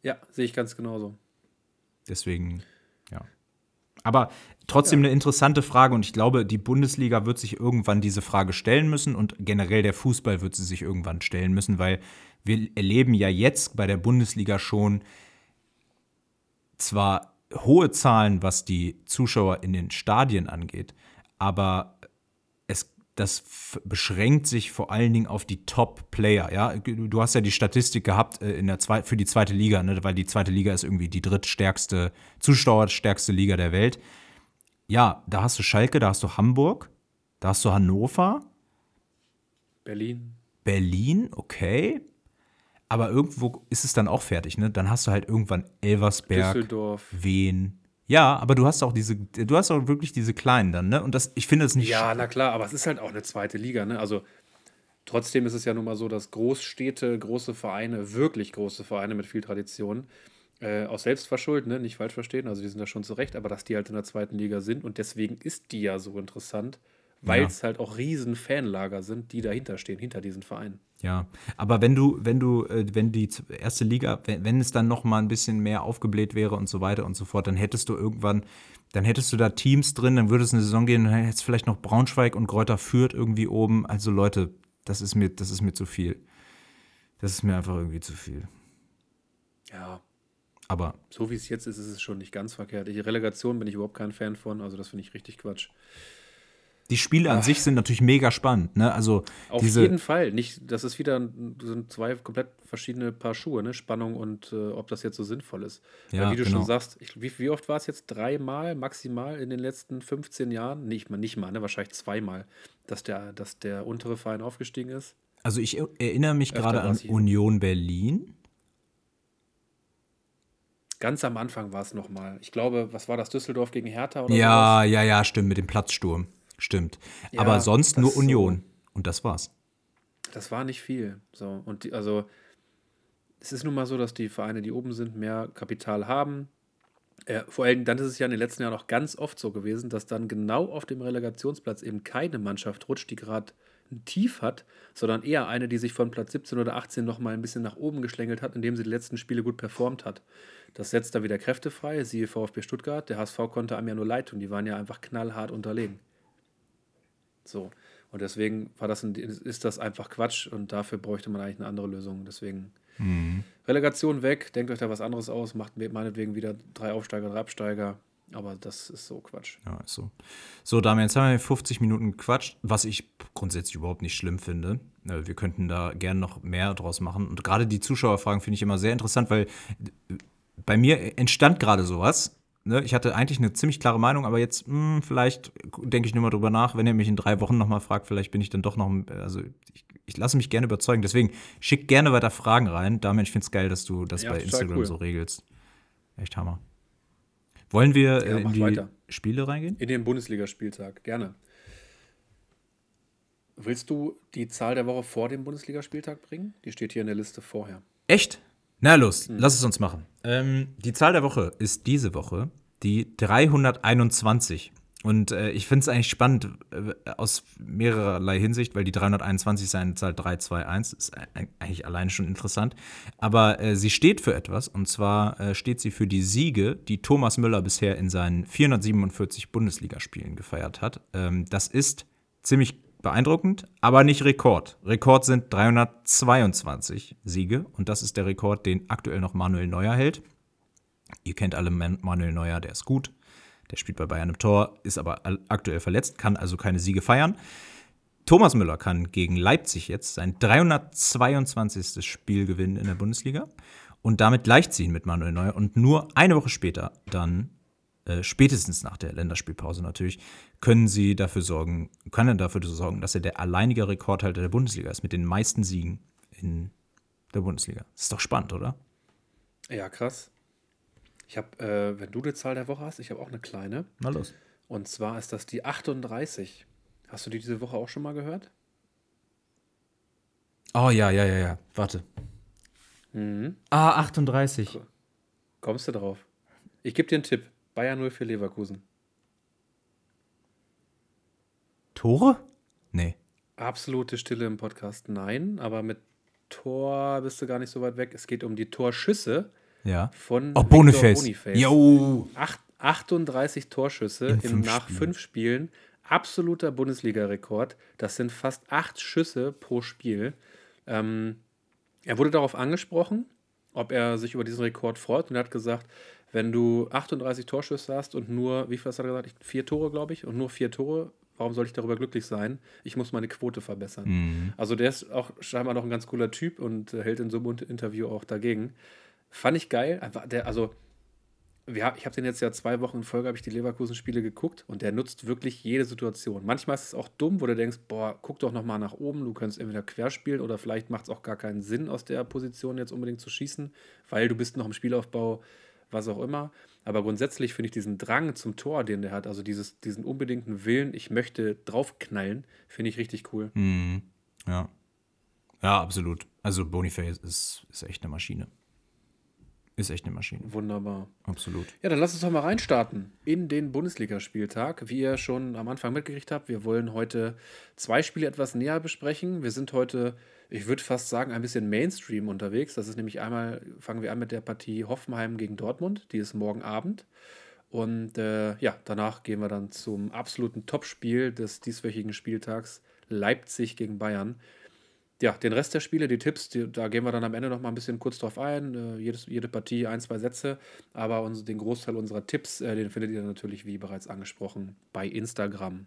Ja, sehe ich ganz genauso. Deswegen aber trotzdem ja. eine interessante Frage und ich glaube, die Bundesliga wird sich irgendwann diese Frage stellen müssen und generell der Fußball wird sie sich irgendwann stellen müssen, weil wir erleben ja jetzt bei der Bundesliga schon zwar hohe Zahlen, was die Zuschauer in den Stadien angeht, aber das beschränkt sich vor allen Dingen auf die Top-Player. Ja? Du hast ja die Statistik gehabt äh, in der Zwe für die zweite Liga, ne? weil die zweite Liga ist irgendwie die drittstärkste, zuschauerstärkste Liga der Welt. Ja, da hast du Schalke, da hast du Hamburg, da hast du Hannover. Berlin. Berlin, okay. Aber irgendwo ist es dann auch fertig, ne? Dann hast du halt irgendwann Elversberg, Düsseldorf. Wien, ja, aber du hast auch diese, du hast auch wirklich diese kleinen dann, ne? Und das, ich finde es nicht. Ja, na klar, aber es ist halt auch eine zweite Liga, ne? Also trotzdem ist es ja nun mal so, dass Großstädte, große Vereine, wirklich große Vereine mit viel Tradition, Äh, aus Selbstverschulden, ne? nicht falsch verstehen, also die sind da schon zurecht, aber dass die halt in der zweiten Liga sind und deswegen ist die ja so interessant, weil es ja. halt auch riesen Fanlager sind, die dahinter stehen, hinter diesen Vereinen. Ja, aber wenn du, wenn du, äh, wenn die erste Liga, wenn, wenn es dann noch mal ein bisschen mehr aufgebläht wäre und so weiter und so fort, dann hättest du irgendwann, dann hättest du da Teams drin, dann würde es eine Saison gehen, dann hättest du vielleicht noch Braunschweig und Kräuter Fürth irgendwie oben. Also Leute, das ist mir, das ist mir zu viel. Das ist mir einfach irgendwie zu viel. Ja. Aber. So wie es jetzt ist, ist es schon nicht ganz verkehrt. Die Relegation bin ich überhaupt kein Fan von, also das finde ich richtig Quatsch. Die Spiele an Ach. sich sind natürlich mega spannend, ne? Also auf jeden Fall. Nicht, das ist wieder sind zwei komplett verschiedene Paar Schuhe, ne? Spannung und äh, ob das jetzt so sinnvoll ist. Ja, Weil wie du genau. schon sagst, ich, wie, wie, oft war es jetzt? Dreimal maximal in den letzten 15 Jahren? Nicht mal, nicht mal, ne? Wahrscheinlich zweimal, dass der, dass der untere Verein aufgestiegen ist. Also ich erinnere mich gerade an Union Berlin. Ganz am Anfang war es nochmal. Ich glaube, was war das? Düsseldorf gegen Hertha oder Ja, sowas? ja, ja, stimmt, mit dem Platzsturm. Stimmt. Ja, Aber sonst nur Union. So, und das war's. Das war nicht viel. So, und die, also es ist nun mal so, dass die Vereine, die oben sind, mehr Kapital haben. Äh, vor allem dann ist es ja in den letzten Jahren auch ganz oft so gewesen, dass dann genau auf dem Relegationsplatz eben keine Mannschaft rutscht, die gerade ein Tief hat, sondern eher eine, die sich von Platz 17 oder 18 nochmal ein bisschen nach oben geschlängelt hat, indem sie die letzten Spiele gut performt hat. Das setzt da wieder Kräfte frei, siehe VfB Stuttgart. Der HSV konnte einem ja nur leid tun, die waren ja einfach knallhart unterlegen. So. Und deswegen war das ein, ist das einfach Quatsch und dafür bräuchte man eigentlich eine andere Lösung. Deswegen mhm. Relegation weg, denkt euch da was anderes aus, macht meinetwegen wieder drei Aufsteiger, drei Absteiger. Aber das ist so Quatsch. Ja, ist so. So, Damian, jetzt haben wir 50 Minuten gequatscht, was ich grundsätzlich überhaupt nicht schlimm finde. Äh, wir könnten da gerne noch mehr draus machen. Und gerade die Zuschauerfragen finde ich immer sehr interessant, weil bei mir entstand gerade sowas ne, ich hatte eigentlich eine ziemlich klare Meinung, aber jetzt, mh, hm, vielleicht denke ich nur mal drüber nach, wenn ihr mich in drei Wochen nochmal fragt, vielleicht bin ich dann doch noch, also ich, ich lasse mich gerne überzeugen. Deswegen schick gerne weiter Fragen rein. Damit, ich finde es geil, dass du das ja, bei Instagram cool. so regelst. Echt Hammer. Wollen wir ja, äh, in die weiter. Spiele reingehen? In den Bundesligaspieltag, gerne. Willst du die Zahl der Woche vor dem Bundesligaspieltag bringen? Die steht hier in der Liste vorher. Echt? Na los, hm. lass es uns machen. Ähm, die Zahl der Woche ist diese Woche die 321. Und äh, ich finde es eigentlich spannend äh, aus mehrerlei Hinsicht, weil die 321 ist eine Zahl 321, ist eigentlich alleine schon interessant. Aber äh, sie steht für etwas und zwar äh, steht sie für die Siege, die Thomas Müller bisher in seinen 447 Bundesligaspielen gefeiert hat. Ähm, das ist ziemlich beeindruckend, aber nicht Rekord. Rekord sind 322 Siege und das ist der Rekord, den aktuell noch Manuel Neuer hält. Ihr kennt alle Manuel Neuer, der ist gut. Der spielt bei Bayern im Tor, ist aber aktuell verletzt, kann also keine Siege feiern. Thomas Müller kann gegen Leipzig jetzt sein 322. Spiel gewinnen in der Bundesliga und damit gleichziehen mit Manuel Neuer und nur eine Woche später dann äh, spätestens nach der Länderspielpause natürlich, können sie dafür sorgen, können dafür sorgen, dass er der alleinige Rekordhalter der Bundesliga ist mit den meisten Siegen in der Bundesliga. Das ist doch spannend, oder? Ja, krass. Ich habe, äh, wenn du die Zahl der Woche hast, ich habe auch eine kleine. Na los. Und zwar ist das die 38. Hast du die diese Woche auch schon mal gehört? Oh ja, ja, ja, ja. Warte. Mhm. Ah, 38. Kommst du drauf? Ich gebe dir einen Tipp. Bayern 0 für Leverkusen. Tore? Nee. Absolute Stille im Podcast. Nein, aber mit Tor bist du gar nicht so weit weg. Es geht um die Torschüsse ja. von oh, Boniface. Boniface. Jo. 38 Torschüsse in, in nach Spielen. fünf Spielen. Absoluter Bundesliga-Rekord. Das sind fast acht Schüsse pro Spiel. Ähm, er wurde darauf angesprochen, ob er sich über diesen Rekord freut und er hat gesagt, wenn du 38 Torschüsse hast und nur, wie viel hast du gesagt? Vier Tore, glaube ich, und nur vier Tore, warum soll ich darüber glücklich sein? Ich muss meine Quote verbessern. Mhm. Also der ist auch scheinbar noch ein ganz cooler Typ und hält in so einem Interview auch dagegen. Fand ich geil. Der, also, ich habe den jetzt ja zwei Wochen in Folge, habe ich die Leverkusen-Spiele geguckt und der nutzt wirklich jede Situation. Manchmal ist es auch dumm, wo du denkst, boah, guck doch nochmal nach oben, du könntest entweder querspielen oder vielleicht macht es auch gar keinen Sinn, aus der Position jetzt unbedingt zu schießen, weil du bist noch im Spielaufbau was auch immer. Aber grundsätzlich finde ich diesen Drang zum Tor, den der hat, also dieses, diesen unbedingten Willen, ich möchte draufknallen, finde ich richtig cool. Mhm. Ja. Ja, absolut. Also Boniface ist, ist echt eine Maschine. Ist echt eine Maschine. Wunderbar. Absolut. Ja, dann lass uns doch mal reinstarten in den Bundesligaspieltag. Wie ihr schon am Anfang mitgekriegt habt, wir wollen heute zwei Spiele etwas näher besprechen. Wir sind heute, ich würde fast sagen, ein bisschen Mainstream unterwegs. Das ist nämlich einmal, fangen wir an mit der Partie Hoffenheim gegen Dortmund. Die ist morgen Abend. Und äh, ja, danach gehen wir dann zum absoluten Topspiel des dieswöchigen Spieltags Leipzig gegen Bayern ja, den Rest der Spiele, die Tipps, die, da gehen wir dann am Ende noch mal ein bisschen kurz drauf ein. Äh, jedes, jede Partie ein, zwei Sätze. Aber uns, den Großteil unserer Tipps, äh, den findet ihr natürlich, wie bereits angesprochen, bei Instagram.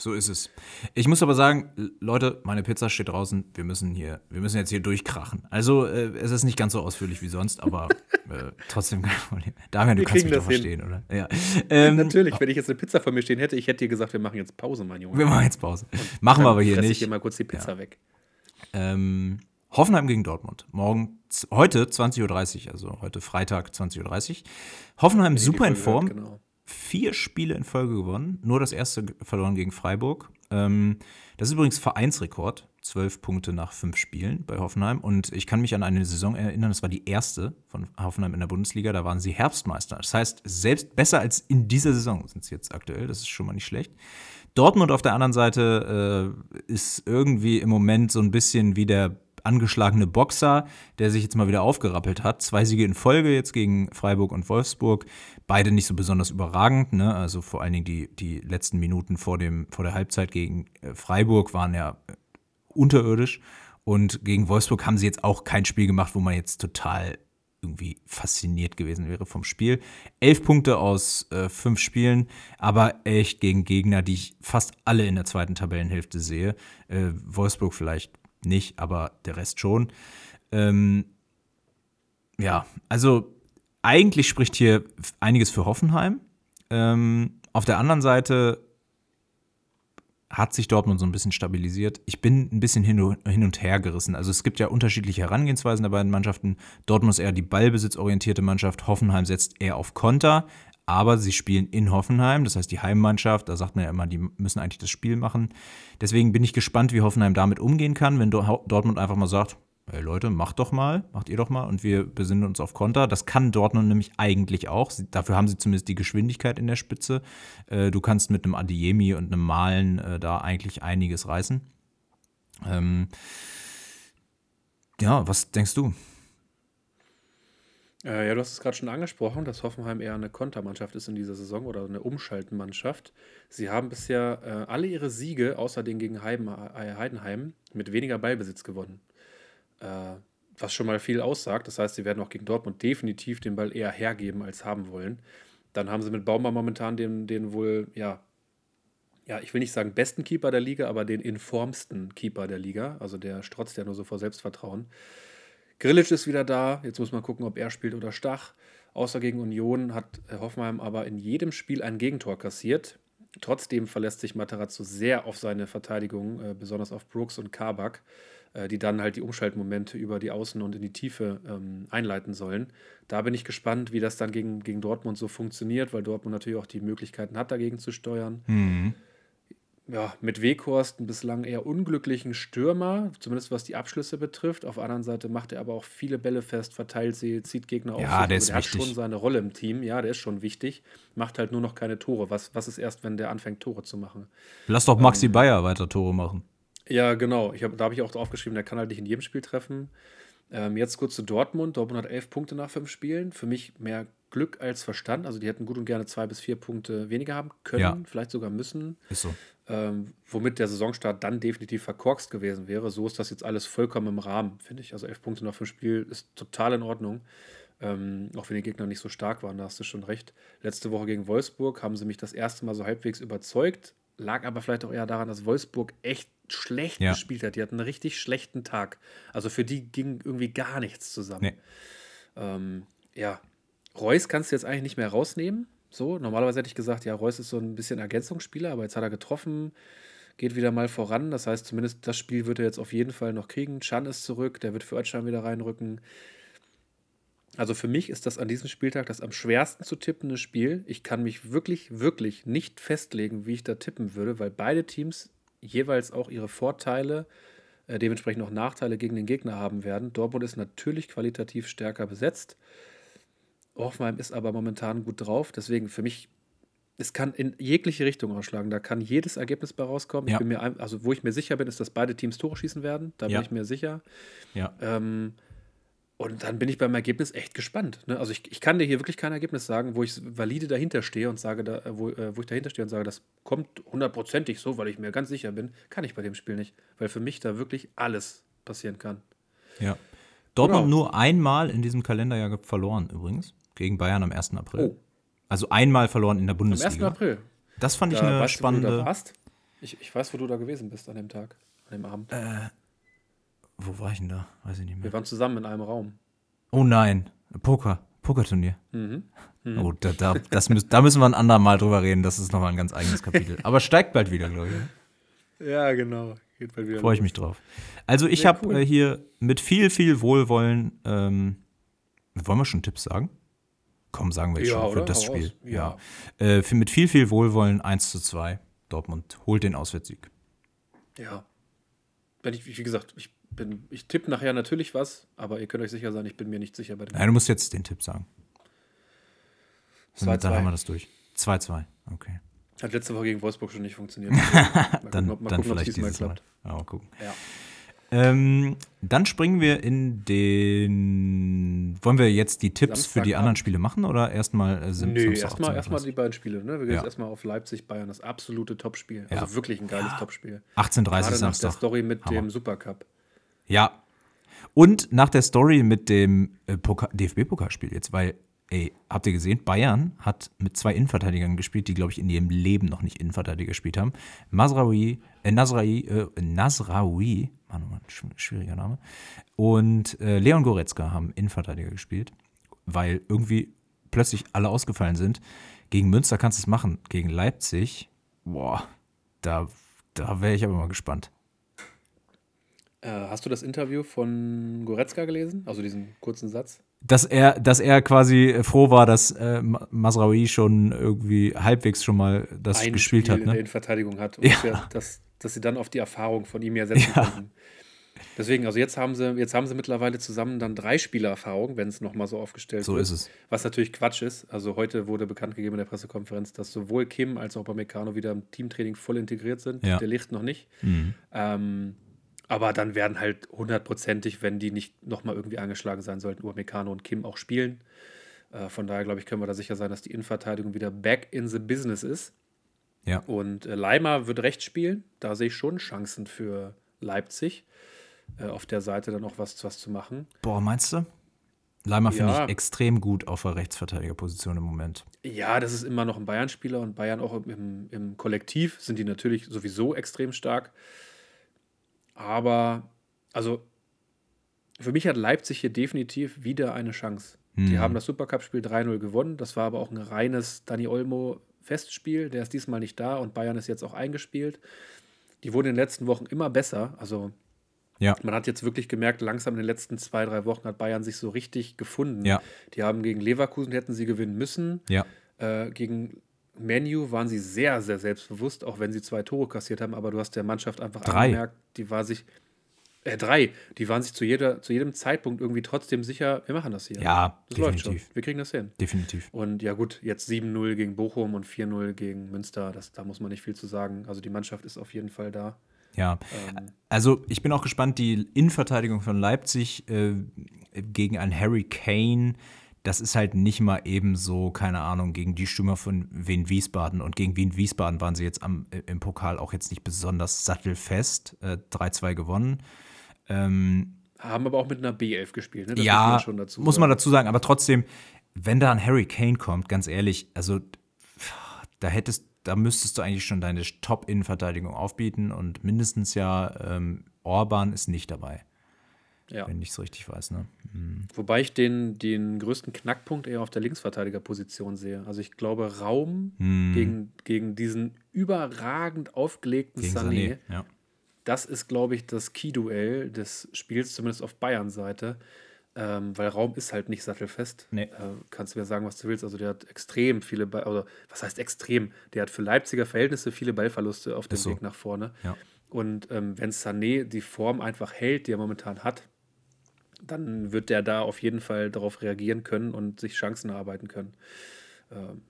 So ist es. Ich muss aber sagen, Leute, meine Pizza steht draußen. Wir müssen hier, wir müssen jetzt hier durchkrachen. Also äh, es ist nicht ganz so ausführlich wie sonst, aber äh, trotzdem kein Problem. Damian, du wir kannst mich doch verstehen, oder? Ja. Ähm, Natürlich, wenn ich jetzt eine Pizza vor mir stehen hätte, ich hätte dir gesagt, wir machen jetzt Pause, mein Junge. Wir machen jetzt Pause. machen wir aber hier nicht. Ich hier mal kurz die Pizza ja. weg. Ähm, Hoffenheim gegen Dortmund. Morgen, heute 20.30 Uhr, also heute Freitag 20.30 Uhr. Hoffenheim ja, super in Form. Gehört, genau. Vier Spiele in Folge gewonnen. Nur das erste verloren gegen Freiburg. Ähm, das ist übrigens Vereinsrekord. Zwölf Punkte nach fünf Spielen bei Hoffenheim. Und ich kann mich an eine Saison erinnern, das war die erste von Hoffenheim in der Bundesliga. Da waren sie Herbstmeister. Das heißt, selbst besser als in dieser Saison sind sie jetzt aktuell. Das ist schon mal nicht schlecht. Dortmund auf der anderen Seite äh, ist irgendwie im Moment so ein bisschen wie der angeschlagene Boxer, der sich jetzt mal wieder aufgerappelt hat. Zwei Siege in Folge jetzt gegen Freiburg und Wolfsburg. Beide nicht so besonders überragend. Ne? Also vor allen Dingen die, die letzten Minuten vor, dem, vor der Halbzeit gegen äh, Freiburg waren ja unterirdisch. Und gegen Wolfsburg haben sie jetzt auch kein Spiel gemacht, wo man jetzt total irgendwie fasziniert gewesen wäre vom Spiel. Elf Punkte aus äh, fünf Spielen, aber echt gegen Gegner, die ich fast alle in der zweiten Tabellenhälfte sehe. Äh, Wolfsburg vielleicht nicht, aber der Rest schon. Ähm, ja, also eigentlich spricht hier einiges für Hoffenheim. Ähm, auf der anderen Seite hat sich Dortmund so ein bisschen stabilisiert. Ich bin ein bisschen hin und her gerissen. Also es gibt ja unterschiedliche Herangehensweisen der beiden Mannschaften. Dortmund ist eher die ballbesitzorientierte Mannschaft, Hoffenheim setzt eher auf Konter, aber sie spielen in Hoffenheim, das heißt die Heimmannschaft, da sagt man ja immer, die müssen eigentlich das Spiel machen. Deswegen bin ich gespannt, wie Hoffenheim damit umgehen kann, wenn Dortmund einfach mal sagt, hey Leute, macht doch mal, macht ihr doch mal und wir besinnen uns auf Konter. Das kann Dortmund nämlich eigentlich auch. Dafür haben sie zumindest die Geschwindigkeit in der Spitze. Äh, du kannst mit einem Adiemi und einem Malen äh, da eigentlich einiges reißen. Ähm, ja, was denkst du? Äh, ja, du hast es gerade schon angesprochen, dass Hoffenheim eher eine Kontermannschaft ist in dieser Saison oder eine Umschaltenmannschaft. Sie haben bisher äh, alle ihre Siege, außer den gegen äh, Heidenheim, mit weniger Ballbesitz gewonnen was schon mal viel aussagt. Das heißt, sie werden auch gegen Dortmund definitiv den Ball eher hergeben als haben wollen. Dann haben sie mit Baumann momentan den, den wohl, ja, ja, ich will nicht sagen besten Keeper der Liga, aber den informsten Keeper der Liga. Also der strotzt ja nur so vor Selbstvertrauen. Grillic ist wieder da. Jetzt muss man gucken, ob er spielt oder Stach. Außer gegen Union hat Hoffenheim aber in jedem Spiel ein Gegentor kassiert. Trotzdem verlässt sich Materazzo sehr auf seine Verteidigung, äh, besonders auf Brooks und Kabak. Äh, die dann halt die Umschaltmomente über die Außen und in die Tiefe ähm, einleiten sollen. Da bin ich gespannt, wie das dann gegen, gegen Dortmund so funktioniert, weil Dortmund natürlich auch die Möglichkeiten hat, dagegen zu steuern. Mhm. Ja, mit Weghorst einen bislang eher unglücklichen Stürmer, zumindest was die Abschlüsse betrifft. Auf der anderen Seite macht er aber auch viele Bälle fest, verteilt sie, zieht Gegner auf. Ja, der, ist der hat schon seine Rolle im Team. Ja, der ist schon wichtig. Macht halt nur noch keine Tore. Was, was ist erst, wenn der anfängt, Tore zu machen? Lass doch Maxi ähm, Bayer weiter Tore machen. Ja, genau. Ich hab, da habe ich auch aufgeschrieben, der kann halt nicht in jedem Spiel treffen. Ähm, jetzt kurz zu Dortmund. Dortmund hat elf Punkte nach fünf Spielen. Für mich mehr Glück als Verstand. Also die hätten gut und gerne zwei bis vier Punkte weniger haben können, ja. vielleicht sogar müssen. Ist so. Ähm, womit der Saisonstart dann definitiv verkorkst gewesen wäre. So ist das jetzt alles vollkommen im Rahmen, finde ich. Also elf Punkte nach fünf Spielen ist total in Ordnung. Ähm, auch wenn die Gegner nicht so stark waren, da hast du schon recht. Letzte Woche gegen Wolfsburg haben sie mich das erste Mal so halbwegs überzeugt. Lag aber vielleicht auch eher daran, dass Wolfsburg echt schlecht ja. gespielt hat. Die hatten einen richtig schlechten Tag. Also für die ging irgendwie gar nichts zusammen. Nee. Ähm, ja, Reus kannst du jetzt eigentlich nicht mehr rausnehmen. So, normalerweise hätte ich gesagt, ja, Reus ist so ein bisschen Ergänzungsspieler, aber jetzt hat er getroffen, geht wieder mal voran. Das heißt, zumindest das Spiel wird er jetzt auf jeden Fall noch kriegen. Chan ist zurück, der wird für Özcan wieder reinrücken. Also für mich ist das an diesem Spieltag das am schwersten zu tippende Spiel. Ich kann mich wirklich, wirklich nicht festlegen, wie ich da tippen würde, weil beide Teams jeweils auch ihre Vorteile, äh, dementsprechend auch Nachteile gegen den Gegner haben werden. Dortmund ist natürlich qualitativ stärker besetzt. Hoffenheim ist aber momentan gut drauf. Deswegen für mich, es kann in jegliche Richtung ausschlagen. Da kann jedes Ergebnis bei rauskommen. Ja. Ich bin mir, also wo ich mir sicher bin, ist, dass beide Teams Tore schießen werden. Da ja. bin ich mir sicher. Ja. Ähm, und dann bin ich beim Ergebnis echt gespannt. Ne? Also ich, ich kann dir hier wirklich kein Ergebnis sagen, wo ich valide dahinter stehe und sage, da, wo, äh, wo ich dahinter stehe und sage, das kommt hundertprozentig so, weil ich mir ganz sicher bin, kann ich bei dem Spiel nicht. Weil für mich da wirklich alles passieren kann. Ja. Dortmund genau. nur einmal in diesem Kalenderjahr verloren übrigens. Gegen Bayern am 1. April. Oh. Also einmal verloren in der Bundesliga. Am 1. April. Das fand ich eine weißt spannende. Du, wo du da warst? Ich, ich weiß, wo du da gewesen bist an dem Tag, an dem Abend. Äh, wo war ich denn da? Weiß ich nicht mehr. Wir waren zusammen in einem Raum. Oh nein, Poker. Pokerturnier. Mhm. Mhm. Oh, da, da, das müß, da müssen wir ein andermal drüber reden. Das ist nochmal ein ganz eigenes Kapitel. Aber steigt bald wieder, glaube ich. Ja, genau. Geht bald wieder. Freue ich mich drauf. Also, ich habe cool. äh, hier mit viel, viel Wohlwollen. Ähm, wollen wir schon Tipps sagen? Komm, sagen wir jetzt ja, schon für das Spiel. Ja. ja. Äh, mit viel, viel Wohlwollen 1 zu 2. Dortmund holt den Auswärtssieg. Ja. Wenn ich, wie gesagt, ich bin, ich tippe nachher natürlich was, aber ihr könnt euch sicher sein, ich bin mir nicht sicher bei dem. Nein, du musst jetzt den Tipp sagen. 2 Dann haben wir das durch. 2-2, okay. Hat letzte Woche gegen Wolfsburg schon nicht funktioniert. mal dann gucken, ob, mal dann gucken, vielleicht dieses Mal klappt. Mal. mal gucken. Ja. Ähm, dann springen wir in den. Wollen wir jetzt die Tipps Samstag für die anderen Spiele machen oder erstmal äh, sind Nö, erstmal erst die beiden Spiele. Ne? Wir gehen ja. jetzt erstmal auf Leipzig-Bayern, das absolute Topspiel. Also ja. wirklich ein geiles Topspiel. 18.30 Uhr Samstag. Nach der Story mit Hammer. dem Supercup. Ja. Und nach der Story mit dem äh, DFB-Pokalspiel jetzt, weil, ey, habt ihr gesehen, Bayern hat mit zwei Innenverteidigern gespielt, die, glaube ich, in ihrem Leben noch nicht Innenverteidiger gespielt haben. Masraoui, äh, Nasraoui, äh, Nasraoui, Mann, oh Mann, schwieriger Name. Und äh, Leon Goretzka haben Innenverteidiger gespielt, weil irgendwie plötzlich alle ausgefallen sind. Gegen Münster kannst du es machen. Gegen Leipzig, boah, da, da wäre ich aber mal gespannt. Äh, hast du das Interview von Goretzka gelesen? Also diesen kurzen Satz? Dass er, dass er quasi froh war, dass äh, Masraoui schon irgendwie halbwegs schon mal das Ein gespielt Spiel hat. Ne? in der Innenverteidigung hat. Ja. ja dass, dass sie dann auf die Erfahrung von ihm ja setzen ja. konnten. Deswegen, also jetzt haben sie, jetzt haben sie mittlerweile zusammen dann drei Spielererfahrung, wenn es nochmal so aufgestellt so wird. So ist es. Was natürlich Quatsch ist. Also heute wurde bekannt gegeben in der Pressekonferenz, dass sowohl Kim als auch Meccano wieder im Teamtraining voll integriert sind. Ja. Der Licht noch nicht. Mhm. Ähm, aber dann werden halt hundertprozentig, wenn die nicht nochmal irgendwie angeschlagen sein sollten, Upamecano und Kim auch spielen. Äh, von daher, glaube ich, können wir da sicher sein, dass die Innenverteidigung wieder back in the business ist. Ja. Und äh, Leimer wird rechts spielen. Da sehe ich schon Chancen für Leipzig. Äh, auf der Seite dann auch was, was zu machen. Boah, meinst du? Leimer finde ich extrem gut auf der Rechtsverteidigerposition im Moment. Ja, das ist immer noch ein Bayern-Spieler und Bayern auch im, im Kollektiv sind die natürlich sowieso extrem stark. Aber, also, für mich hat Leipzig hier definitiv wieder eine Chance. Hm. Die haben das Supercup-Spiel 3-0 gewonnen. Das war aber auch ein reines Dani Olmo-Festspiel. Der ist diesmal nicht da und Bayern ist jetzt auch eingespielt. Die wurden in den letzten Wochen immer besser. Also, ja. man hat jetzt wirklich gemerkt, langsam in den letzten zwei, drei Wochen hat Bayern sich so richtig gefunden. Ja. Die haben gegen Leverkusen hätten sie gewinnen müssen. Ja. Äh, gegen Menu waren sie sehr, sehr selbstbewusst, auch wenn sie zwei Tore kassiert haben, aber du hast der Mannschaft einfach drei. angemerkt, die war sich, äh, drei, die waren sich zu, jeder, zu jedem Zeitpunkt irgendwie trotzdem sicher, wir machen das hier. Ja, das definitiv. läuft schon. Wir kriegen das hin. Definitiv. Und ja, gut, jetzt 7-0 gegen Bochum und 4-0 gegen Münster, das, da muss man nicht viel zu sagen. Also die Mannschaft ist auf jeden Fall da. Ja, ähm, also ich bin auch gespannt, die Innenverteidigung von Leipzig äh, gegen einen Harry Kane das ist halt nicht mal eben so, keine Ahnung, gegen die Stürmer von Wien Wiesbaden. Und gegen Wien Wiesbaden waren sie jetzt am, äh, im Pokal auch jetzt nicht besonders sattelfest. Äh, 3-2 gewonnen. Ähm, Haben aber auch mit einer B11 gespielt, ne? Das ja, muss man, muss man dazu sagen. Aber trotzdem, wenn da ein Harry Kane kommt, ganz ehrlich, also da hättest, da müsstest du eigentlich schon deine Top-Innenverteidigung aufbieten und mindestens ja ähm, Orban ist nicht dabei. Ja. Wenn ich es richtig weiß. Ne? Mhm. Wobei ich den, den größten Knackpunkt eher auf der Linksverteidigerposition sehe. Also ich glaube, Raum mhm. gegen, gegen diesen überragend aufgelegten gegen Sané, Sané ja. das ist, glaube ich, das Key-Duell des Spiels, zumindest auf Bayern-Seite. Ähm, weil Raum ist halt nicht sattelfest. Nee. Äh, kannst du mir sagen, was du willst. Also der hat extrem viele, Ball, oder was heißt extrem? Der hat für Leipziger Verhältnisse viele Ballverluste auf dem so. Weg nach vorne. Ja. Und ähm, wenn Sané die Form einfach hält, die er momentan hat, dann wird der da auf jeden Fall darauf reagieren können und sich Chancen erarbeiten können. Ähm,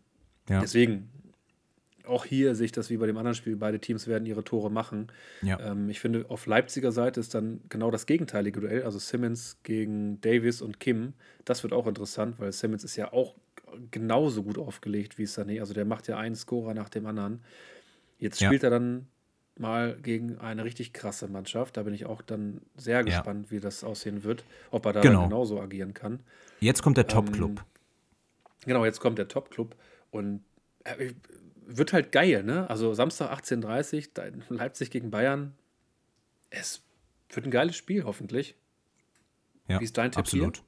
ja. Deswegen, auch hier sehe ich das wie bei dem anderen Spiel, beide Teams werden ihre Tore machen. Ja. Ähm, ich finde, auf Leipziger Seite ist dann genau das gegenteilige Duell, also Simmons gegen Davis und Kim. Das wird auch interessant, weil Simmons ist ja auch genauso gut aufgelegt wie Sané. Also der macht ja einen Scorer nach dem anderen. Jetzt spielt ja. er dann mal gegen eine richtig krasse Mannschaft. Da bin ich auch dann sehr gespannt, ja. wie das aussehen wird, ob er da genau. genauso agieren kann. Jetzt kommt der Top-Club. Ähm, genau, jetzt kommt der Top-Club und äh, wird halt geil, ne? Also Samstag 18.30 Uhr, Leipzig gegen Bayern. Es wird ein geiles Spiel, hoffentlich. Ja, Wie ist dein Tipp absolut. Hier?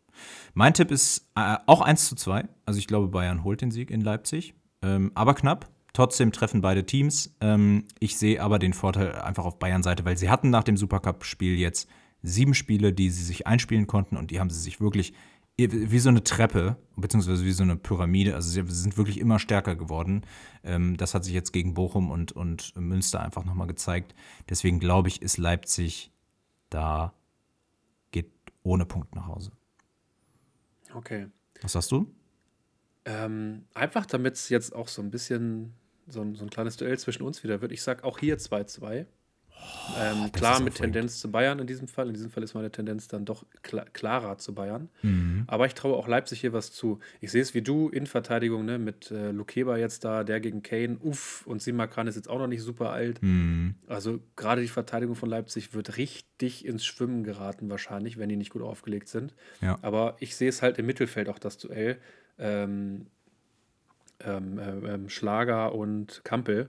Mein Tipp ist äh, auch 1 zu 2. Also ich glaube, Bayern holt den Sieg in Leipzig. Ähm, aber knapp. Trotzdem treffen beide Teams. Ähm, ich sehe aber den Vorteil einfach auf Bayern-Seite, weil sie hatten nach dem Supercup-Spiel jetzt sieben Spiele, die sie sich einspielen konnten und die haben sie sich wirklich wie so eine Treppe, beziehungsweise wie so eine Pyramide. Also sie sind wirklich immer stärker geworden. Ähm, das hat sich jetzt gegen Bochum und, und Münster einfach nochmal gezeigt. Deswegen glaube ich, ist Leipzig da, geht ohne Punkt nach Hause. Okay. Was sagst du? Ähm, einfach damit es jetzt auch so ein bisschen so ein, so ein kleines Duell zwischen uns wieder wird. Ich sage auch hier 2-2. Ähm, klar mit Tendenz zu Bayern in diesem Fall. In diesem Fall ist meine Tendenz dann doch klar, klarer zu Bayern. Mhm. Aber ich traue auch Leipzig hier was zu. Ich sehe es wie du in Verteidigung, ne, mit äh, Lukeba jetzt da, der gegen Kane, uff, und Simakan ist jetzt auch noch nicht super alt. Mhm. Also gerade die Verteidigung von Leipzig wird richtig ins Schwimmen geraten, wahrscheinlich, wenn die nicht gut aufgelegt sind. Ja. Aber ich sehe es halt im Mittelfeld auch das Duell. Ähm, ähm, äh, ähm, Schlager und Kampel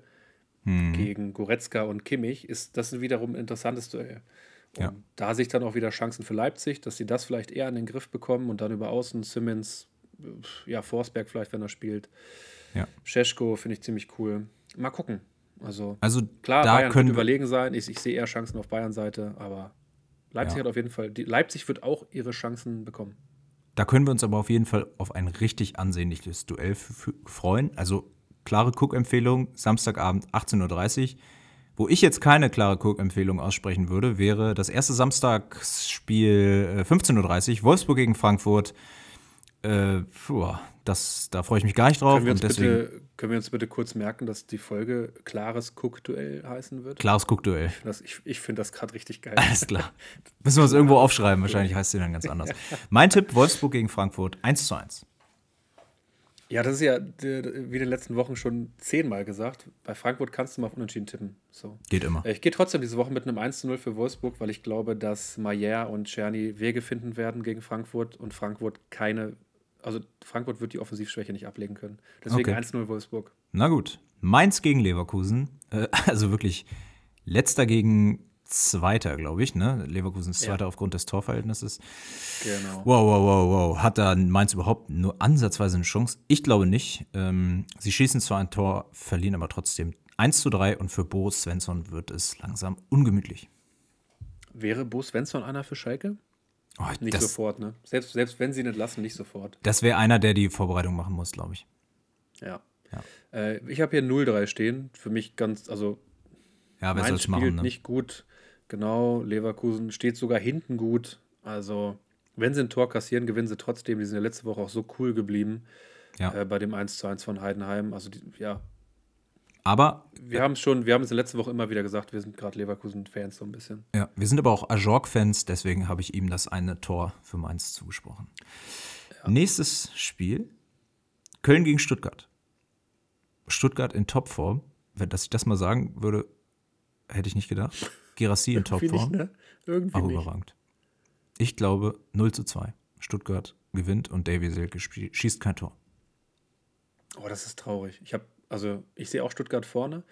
hm. gegen Goretzka und Kimmich, ist das wiederum ein interessantes Duell. Und ja. da sehe ich dann auch wieder Chancen für Leipzig, dass sie das vielleicht eher in den Griff bekommen und dann über außen Simmons, ja, Forsberg vielleicht, wenn er spielt. Ja. Scheschko finde ich ziemlich cool. Mal gucken. Also, also klar, Bayern können überlegen sein. Ich, ich, sehe eher Chancen auf Bayern-Seite, aber Leipzig ja. hat auf jeden Fall, die, Leipzig wird auch ihre Chancen bekommen. Da können wir uns aber auf jeden Fall auf ein richtig ansehnliches Duell freuen. Also klare Cook-Empfehlung, Samstagabend 18.30 Uhr. Wo ich jetzt keine klare Cook-Empfehlung aussprechen würde, wäre das erste Samstagsspiel 15.30 äh, Uhr, Wolfsburg gegen Frankfurt. Äh, puh, das, da freue ich mich gar nicht drauf. Können wir, uns deswegen, bitte, können wir uns bitte kurz merken, dass die Folge Klares Cook-Duell heißen wird? Klares Cook-Duell. Ich finde das, ich, ich find das gerade richtig geil. Alles klar. Müssen wir uns irgendwo aufschreiben. Wahrscheinlich heißt sie dann ganz anders. Mein Tipp: Wolfsburg gegen Frankfurt 1 zu 1. Ja, das ist ja wie in den letzten Wochen schon zehnmal gesagt. Bei Frankfurt kannst du mal auf Unentschieden tippen. So. Geht immer. Ich gehe trotzdem diese Woche mit einem 1 0 für Wolfsburg, weil ich glaube, dass Mayer und Czerny Wege finden werden gegen Frankfurt und Frankfurt keine, also Frankfurt wird die Offensivschwäche nicht ablegen können. Deswegen okay. 1 0 Wolfsburg. Na gut. Mainz gegen Leverkusen. Äh, also wirklich letzter gegen Zweiter, glaube ich, ne? Leverkusen ist Zweiter ja. aufgrund des Torverhältnisses. Genau. Wow, wow, wow, wow. Hat da Mainz überhaupt nur ansatzweise eine Chance? Ich glaube nicht. Ähm, sie schießen zwar ein Tor, verlieren aber trotzdem 1 zu 3 und für Bo Svensson wird es langsam ungemütlich. Wäre Bo Svensson einer für Schalke? Oh, nicht das, sofort, ne? Selbst, selbst wenn sie nicht lassen, nicht sofort. Das wäre einer, der die Vorbereitung machen muss, glaube ich. Ja. ja. Äh, ich habe hier 0-3 stehen. Für mich ganz, also ja, wer Mainz spielt machen, ne? nicht gut. Genau, Leverkusen steht sogar hinten gut. Also, wenn sie ein Tor kassieren, gewinnen sie trotzdem. Die sind ja letzte Woche auch so cool geblieben ja. äh, bei dem 1 zu 1 von Heidenheim. Also, die, ja. Aber wir haben es schon, wir haben es letzte Woche immer wieder gesagt, wir sind gerade Leverkusen-Fans so ein bisschen. Ja, wir sind aber auch Ajork-Fans, deswegen habe ich ihm das eine Tor für Mainz zugesprochen. Ja. Nächstes Spiel: Köln gegen Stuttgart. Stuttgart in Topform. Wenn dass ich das mal sagen würde, hätte ich nicht gedacht. Gerassi in Topform. Ne? Irgendwie auch überragend. Ich glaube 0 zu 2. Stuttgart gewinnt und Davy Selke schießt kein Tor. Oh, das ist traurig. Ich habe, also ich sehe auch Stuttgart vorne.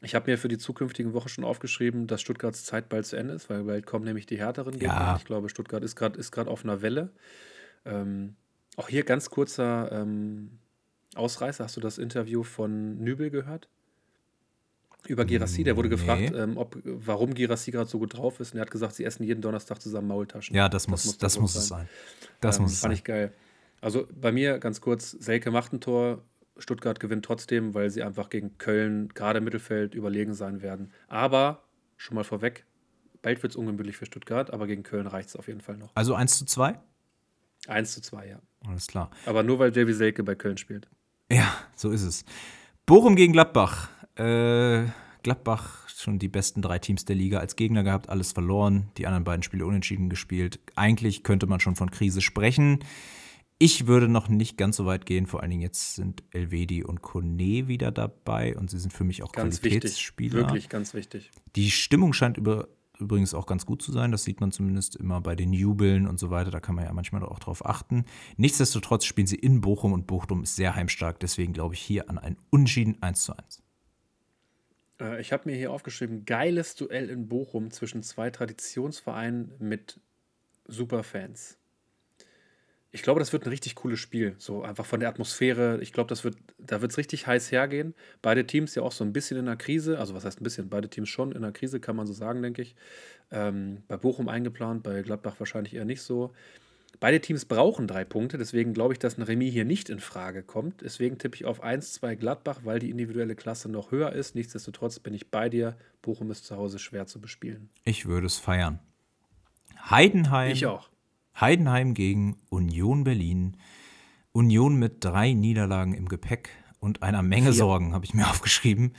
Ich habe mir für die zukünftigen Wochen schon aufgeschrieben, dass Stuttgarts Zeit bald zu Ende ist, weil bald kommen nämlich die härteren Gegner. Ja. Ich glaube, Stuttgart ist gerade ist auf einer Welle. Ähm, auch hier ganz kurzer ähm, Ausreißer. Hast du das Interview von Nübel gehört? Über Girassi, der wurde nee. gefragt, ähm, ob, warum Girassi gerade so gut drauf ist. Und er hat gesagt, sie essen jeden Donnerstag zusammen Maultaschen. Ja, das, das muss, muss, das muss es sein. Das ähm, muss es fand sein. ich geil. Also bei mir ganz kurz, Selke macht ein Tor, Stuttgart gewinnt trotzdem, weil sie einfach gegen Köln, gerade im Mittelfeld, überlegen sein werden. Aber, schon mal vorweg, Bald wird es ungemütlich für Stuttgart, aber gegen Köln reicht es auf jeden Fall noch. Also 1 zu 2? 1 zu 2, ja. Alles klar. Aber nur weil Davy Selke bei Köln spielt. Ja, so ist es. Bochum gegen Gladbach. Äh, Gladbach schon die besten drei Teams der Liga als Gegner gehabt, alles verloren, die anderen beiden Spiele unentschieden gespielt. Eigentlich könnte man schon von Krise sprechen. Ich würde noch nicht ganz so weit gehen, vor allen Dingen jetzt sind Elvedi und Kone wieder dabei und sie sind für mich auch ganz Qualitätsspieler. Wichtig. Wirklich ganz wichtig. Die Stimmung scheint über, übrigens auch ganz gut zu sein, das sieht man zumindest immer bei den Jubeln und so weiter, da kann man ja manchmal auch drauf achten. Nichtsdestotrotz spielen sie in Bochum und Bochum ist sehr heimstark, deswegen glaube ich hier an ein Unschieden 1 zu 1. Äh, ich habe mir hier aufgeschrieben, geiles Duell in Bochum zwischen zwei Traditionsvereinen mit Superfans. Ich glaube, das wird ein richtig cooles Spiel. So einfach von der Atmosphäre. Ich glaube, das wird, da wird es richtig heiß hergehen. Beide Teams ja auch so ein bisschen in der Krise. Also was heißt ein bisschen? Beide Teams schon in der Krise, kann man so sagen, denke ich. Ähm, bei Bochum eingeplant, bei Gladbach wahrscheinlich eher nicht so. Beide Teams brauchen drei Punkte, deswegen glaube ich, dass ein Remis hier nicht in Frage kommt. Deswegen tippe ich auf 1-2 Gladbach, weil die individuelle Klasse noch höher ist. Nichtsdestotrotz bin ich bei dir. Bochum ist zu Hause schwer zu bespielen. Ich würde es feiern. Heidenheim. Ich auch. Heidenheim gegen Union Berlin. Union mit drei Niederlagen im Gepäck und einer Menge. Sorgen, habe ich mir aufgeschrieben.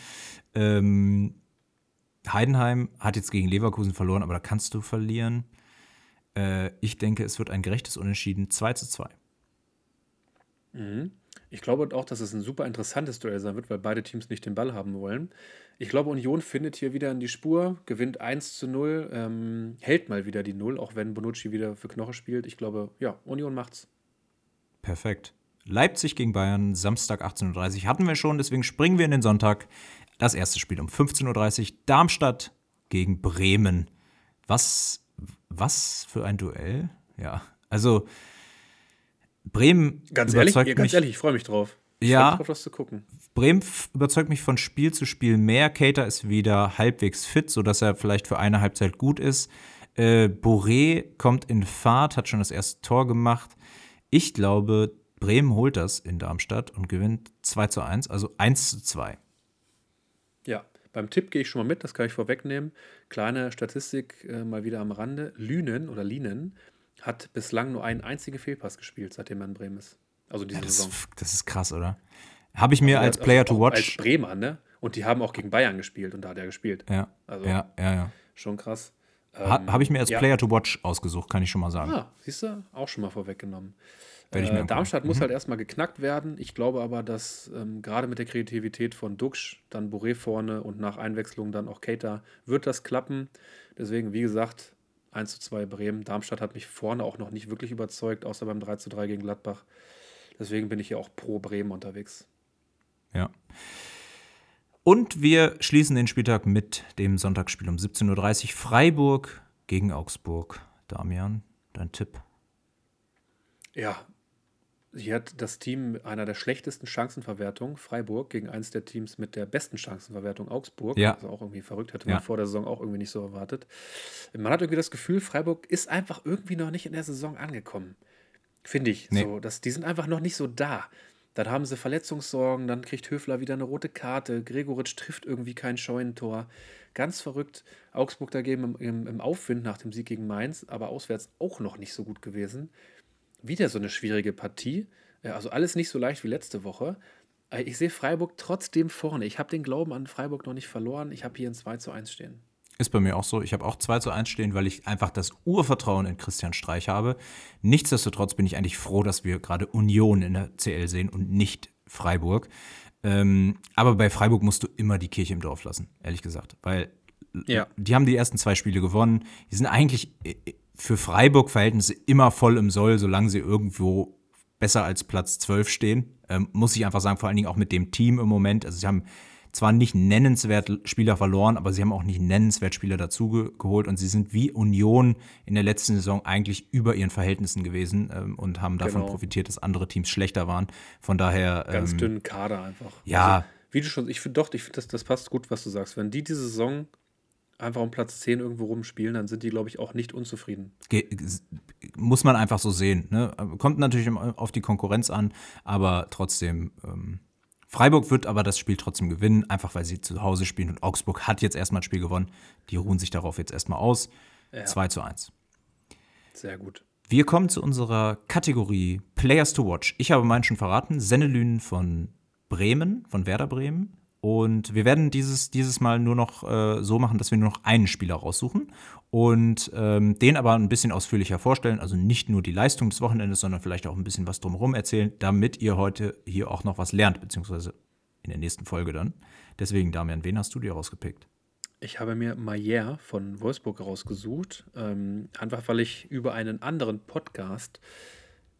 Ähm, Heidenheim hat jetzt gegen Leverkusen verloren, aber da kannst du verlieren. Äh, ich denke, es wird ein gerechtes Unentschieden 2 zu 2. Mhm. Ich glaube auch, dass es ein super interessantes Duell sein wird, weil beide Teams nicht den Ball haben wollen. Ich glaube, Union findet hier wieder in die Spur, gewinnt 1 zu 0, ähm, hält mal wieder die 0, auch wenn Bonucci wieder für Knoche spielt. Ich glaube, ja, Union macht's. Perfekt. Leipzig gegen Bayern, Samstag 18.30 Uhr hatten wir schon, deswegen springen wir in den Sonntag. Das erste Spiel um 15.30 Uhr, Darmstadt gegen Bremen. Was was für ein Duell? Ja, also Bremen ganz ehrlich, überzeugt ganz mich, ehrlich, ich freue mich drauf. Ich ja, drauf, das zu gucken. Bremen überzeugt mich von Spiel zu Spiel mehr. Cater ist wieder halbwegs fit, sodass er vielleicht für eine Halbzeit gut ist. Äh, Boré kommt in Fahrt, hat schon das erste Tor gemacht. Ich glaube, Bremen holt das in Darmstadt und gewinnt 2 zu 1, also 1 zu 2. Ja, beim Tipp gehe ich schon mal mit, das kann ich vorwegnehmen. Kleine Statistik äh, mal wieder am Rande. Lünen oder Linen hat bislang nur einen einzigen Fehlpass gespielt, seitdem er in Bremen ist. Also diese ja, das, Saison. Das ist krass, oder? Habe ich mir also als Player also to watch. Als Bremer, ne? Und die haben auch gegen Bayern gespielt und da hat er gespielt. Ja. Also ja, ja, ja. Schon krass. Ha, Habe ich mir als ja. Player to watch ausgesucht, kann ich schon mal sagen. Ah, siehst du? Auch schon mal vorweggenommen. Äh, Darmstadt muss mhm. halt erstmal geknackt werden. Ich glaube aber, dass ähm, gerade mit der Kreativität von Duxch, dann Boré vorne und nach Einwechslung dann auch Keita, wird das klappen. Deswegen, wie gesagt, 1 zu 2 Bremen. Darmstadt hat mich vorne auch noch nicht wirklich überzeugt, außer beim 3 zu 3 gegen Gladbach. Deswegen bin ich hier auch pro Bremen unterwegs. Ja. Und wir schließen den Spieltag mit dem Sonntagsspiel um 17.30 Uhr. Freiburg gegen Augsburg. Damian, dein Tipp? Ja, hier hat das Team mit einer der schlechtesten Chancenverwertungen, Freiburg, gegen eines der Teams mit der besten Chancenverwertung, Augsburg. Ja. Also auch irgendwie verrückt, hätte man ja. vor der Saison auch irgendwie nicht so erwartet. Man hat irgendwie das Gefühl, Freiburg ist einfach irgendwie noch nicht in der Saison angekommen. Finde ich. Nee. So, dass, die sind einfach noch nicht so da. Dann haben sie Verletzungssorgen, dann kriegt Höfler wieder eine rote Karte. Gregoritsch trifft irgendwie kein Scheunentor. Ganz verrückt. Augsburg dagegen im, im, im Aufwind nach dem Sieg gegen Mainz, aber auswärts auch noch nicht so gut gewesen wieder so eine schwierige Partie. Also alles nicht so leicht wie letzte Woche. Äh, ich sehe Freiburg trotzdem vorne. Ich habe den Glauben an Freiburg noch nicht verloren. Ich habe hier ein 2 zu 1 stehen. Ist bei mir auch so. Ich habe auch 2 zu 1 stehen, weil ich einfach das Urvertrauen in Christian Streich habe. Nichtsdestotrotz bin ich eigentlich froh, dass wir gerade Union in der CL sehen und nicht Freiburg. Ähm, aber bei Freiburg musst du immer die Kirche im Dorf lassen, ehrlich gesagt. Weil ja. die haben die ersten zwei Spiele gewonnen. Die sind eigentlich äh, für Freiburg-Verhältnisse immer voll im Soll, solange sie irgendwo besser als Platz 12 stehen. Ähm, muss ich einfach sagen, vor allen Dingen auch mit dem Team im Moment. Also sie haben zwar nicht nennenswert Spieler verloren, aber sie haben auch nicht nennenswert Spieler dazu geholt und sie sind wie Union in der letzten Saison eigentlich über ihren Verhältnissen gewesen ähm, und haben davon genau. profitiert, dass andere Teams schlechter waren. Von daher. Ganz ähm, dünnen Kader einfach. Ja. Also, wie du schon, ich finde doch, ich finde, das, das passt gut, was du sagst. Wenn die diese Saison einfach um Platz 10 irgendwo rumspielen, dann sind die, glaube ich, auch nicht unzufrieden. Ge muss man einfach so sehen. Ne? Kommt natürlich auf die Konkurrenz an, aber trotzdem ähm, Freiburg wird aber das Spiel trotzdem gewinnen, einfach weil sie zu Hause spielen und Augsburg hat jetzt erstmal ein Spiel gewonnen. Die ruhen sich darauf jetzt erstmal aus. Ja. 2 zu 1. Sehr gut. Wir kommen zu unserer Kategorie Players to Watch. Ich habe meinen schon verraten. Sennelünen von Bremen, von Werder Bremen. Und wir werden dieses, dieses Mal nur noch äh, so machen, dass wir nur noch einen Spieler raussuchen und ähm, den aber ein bisschen ausführlicher vorstellen. Also nicht nur die Leistung des Wochenendes, sondern vielleicht auch ein bisschen was drumherum erzählen, damit ihr heute hier auch noch was lernt, beziehungsweise in der nächsten Folge dann. Deswegen, Damian, wen hast du dir rausgepickt? Ich habe mir Mayer von Wolfsburg rausgesucht, ähm, einfach weil ich über einen anderen Podcast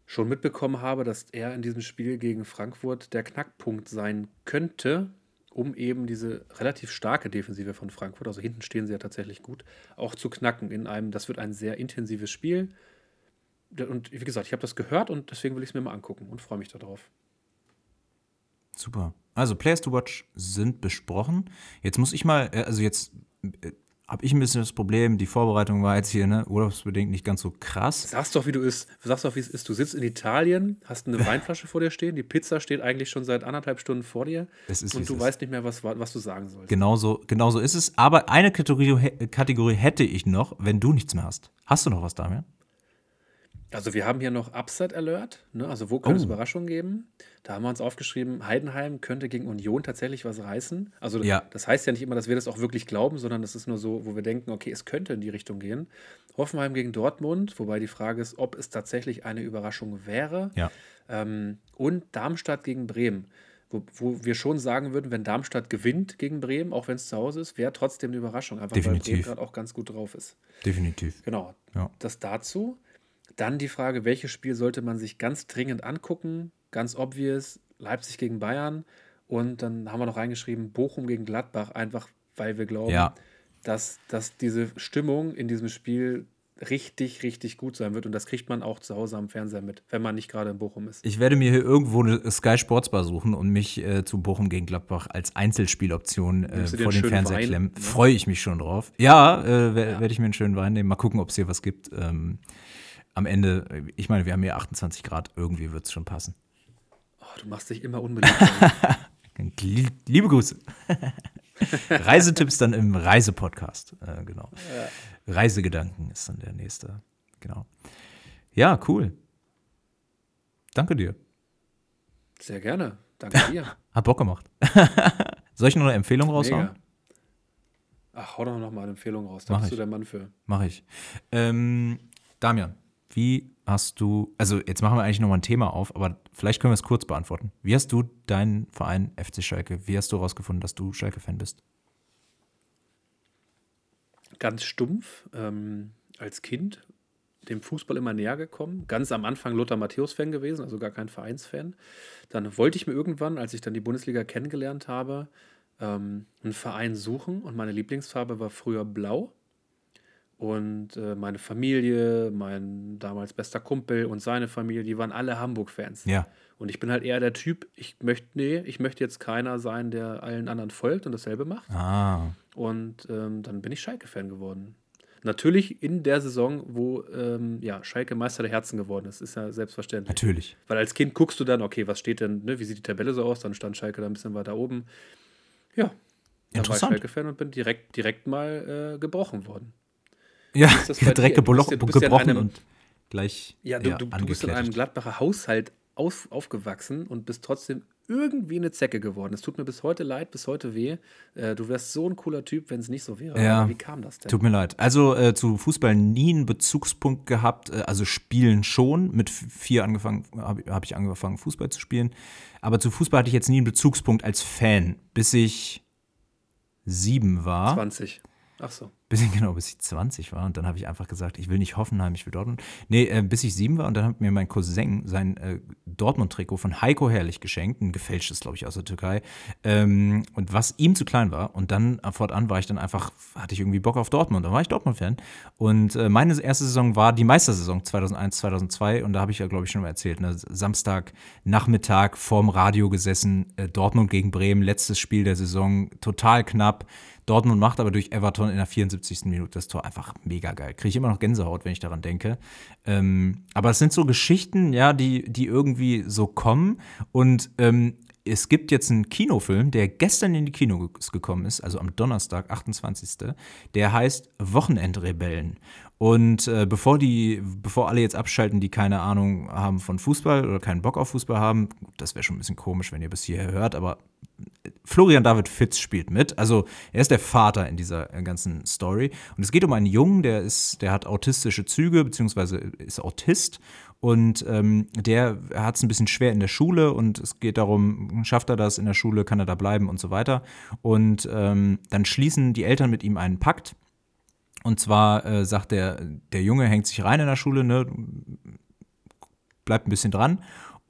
schon mitbekommen habe, dass er in diesem Spiel gegen Frankfurt der Knackpunkt sein könnte, um eben diese relativ starke Defensive von Frankfurt, also hinten stehen sie ja tatsächlich gut, auch zu knacken in einem, das wird ein sehr intensives Spiel. Und wie gesagt, ich habe das gehört und deswegen will ich es mir mal angucken und freue mich darauf. Super. Also Players to Watch sind besprochen. Jetzt muss ich mal, äh, also jetzt äh, habe ich ein bisschen das Problem, die Vorbereitung war jetzt hier, ne, urlaubsbedingt nicht ganz so krass. Sagst doch, wie du isst. Sagst doch, wie es ist. Du sitzt in Italien, hast eine Weinflasche vor dir stehen, die Pizza steht eigentlich schon seit anderthalb Stunden vor dir ist, und du weißt nicht mehr, was, was du sagen sollst. Genauso, genauso ist es. Aber eine Kategorie, Kategorie hätte ich noch, wenn du nichts mehr hast. Hast du noch was, Damian? Also wir haben hier noch Upset Alert, ne? also wo könnte es oh. Überraschungen geben? Da haben wir uns aufgeschrieben, Heidenheim könnte gegen Union tatsächlich was reißen. Also ja. das heißt ja nicht immer, dass wir das auch wirklich glauben, sondern das ist nur so, wo wir denken, okay, es könnte in die Richtung gehen. Hoffenheim gegen Dortmund, wobei die Frage ist, ob es tatsächlich eine Überraschung wäre. Ja. Ähm, und Darmstadt gegen Bremen. Wo, wo, wir schon sagen würden, wenn Darmstadt gewinnt gegen Bremen, auch wenn es zu Hause ist, wäre trotzdem eine Überraschung, einfach Definitiv. weil Bremen gerade auch ganz gut drauf ist. Definitiv. Genau. Ja. Das dazu. Dann die Frage, welches Spiel sollte man sich ganz dringend angucken? Ganz obvious, Leipzig gegen Bayern. Und dann haben wir noch reingeschrieben, Bochum gegen Gladbach, einfach weil wir glauben, ja. dass, dass diese Stimmung in diesem Spiel richtig, richtig gut sein wird. Und das kriegt man auch zu Hause am Fernseher mit, wenn man nicht gerade in Bochum ist. Ich werde mir hier irgendwo eine Sky Sports Bar suchen und mich äh, zu Bochum gegen Gladbach als Einzelspieloption äh, vor den Fernseher Wein, klemmen. Ne? Freue ich mich schon drauf. Ja, äh, werde ja. werd ich mir einen schönen Wein nehmen. Mal gucken, ob es hier was gibt. Ähm, am Ende, ich meine, wir haben hier 28 Grad, irgendwie wird es schon passen. Oh, du machst dich immer unbeliebt. Liebe Grüße. Reisetipps dann im Reisepodcast. Äh, genau. Ja. Reisegedanken ist dann der nächste. Genau. Ja, cool. Danke dir. Sehr gerne. Danke dir. Hat Bock gemacht. Soll ich noch eine Empfehlung raushauen? Mega. Ach, hau doch noch mal eine Empfehlung raus. Da Mach bist ich. du der Mann für. Mach ich. Ähm, Damian, wie hast du, also jetzt machen wir eigentlich nochmal ein Thema auf, aber vielleicht können wir es kurz beantworten. Wie hast du deinen Verein FC Schalke, wie hast du herausgefunden, dass du Schalke-Fan bist? Ganz stumpf, ähm, als Kind dem Fußball immer näher gekommen. Ganz am Anfang Lothar Matthäus-Fan gewesen, also gar kein Vereinsfan. Dann wollte ich mir irgendwann, als ich dann die Bundesliga kennengelernt habe, ähm, einen Verein suchen und meine Lieblingsfarbe war früher blau. Und äh, meine Familie, mein damals bester Kumpel und seine Familie, die waren alle Hamburg-Fans. Ja. Und ich bin halt eher der Typ, ich möchte, nee, ich möchte jetzt keiner sein, der allen anderen folgt und dasselbe macht. Ah. Und ähm, dann bin ich Schalke-Fan geworden. Natürlich in der Saison, wo ähm, ja, Schalke Meister der Herzen geworden ist, ist ja selbstverständlich. Natürlich. Weil als Kind guckst du dann, okay, was steht denn, ne, wie sieht die Tabelle so aus? Dann stand Schalke da ein bisschen weiter oben. Ja, dann war ich Schalke-Fan und bin direkt, direkt mal äh, gebrochen worden. Ja, direkt gebrochen ja und gleich. Ja, du, du, du bist in einem Gladbacher Haushalt auf, aufgewachsen und bist trotzdem irgendwie eine Zecke geworden. Es tut mir bis heute leid, bis heute weh. Äh, du wärst so ein cooler Typ, wenn es nicht so wäre. Ja. wie kam das denn? Tut mir leid. Also äh, zu Fußball nie einen Bezugspunkt gehabt. Äh, also spielen schon. Mit vier angefangen habe hab ich angefangen Fußball zu spielen. Aber zu Fußball hatte ich jetzt nie einen Bezugspunkt als Fan, bis ich sieben war. 20. Ach so. Bis ich, genau, bis ich 20 war. Und dann habe ich einfach gesagt, ich will nicht Hoffenheim, ich will Dortmund. Nee, äh, bis ich sieben war und dann hat mir mein Cousin sein äh, Dortmund-Trikot von Heiko Herrlich geschenkt. Ein gefälschtes, glaube ich, aus der Türkei. Ähm, und was ihm zu klein war. Und dann äh, fortan war ich dann einfach, hatte ich irgendwie Bock auf Dortmund. Dann war ich Dortmund-Fan. Und äh, meine erste Saison war die Meistersaison 2001, 2002. Und da habe ich ja, glaube ich, schon mal erzählt. Ne? Samstag, Nachmittag vorm Radio gesessen. Äh, Dortmund gegen Bremen, letztes Spiel der Saison. Total knapp. Dortmund macht aber durch Everton in der 74. Minute das Tor einfach mega geil. Kriege ich immer noch Gänsehaut, wenn ich daran denke. Ähm, aber es sind so Geschichten, ja, die, die irgendwie so kommen. Und ähm, es gibt jetzt einen Kinofilm, der gestern in die Kinos gekommen ist, also am Donnerstag, 28. Der heißt Wochenendrebellen. Und äh, bevor die, bevor alle jetzt abschalten, die keine Ahnung haben von Fußball oder keinen Bock auf Fußball haben, das wäre schon ein bisschen komisch, wenn ihr bis hierher hört, aber Florian David Fitz spielt mit. Also er ist der Vater in dieser ganzen Story. Und es geht um einen Jungen, der ist, der hat autistische Züge, beziehungsweise ist Autist. Und ähm, der hat es ein bisschen schwer in der Schule und es geht darum, schafft er das in der Schule, kann er da bleiben und so weiter. Und ähm, dann schließen die Eltern mit ihm einen Pakt. Und zwar äh, sagt der, der Junge hängt sich rein in der Schule, ne, bleibt ein bisschen dran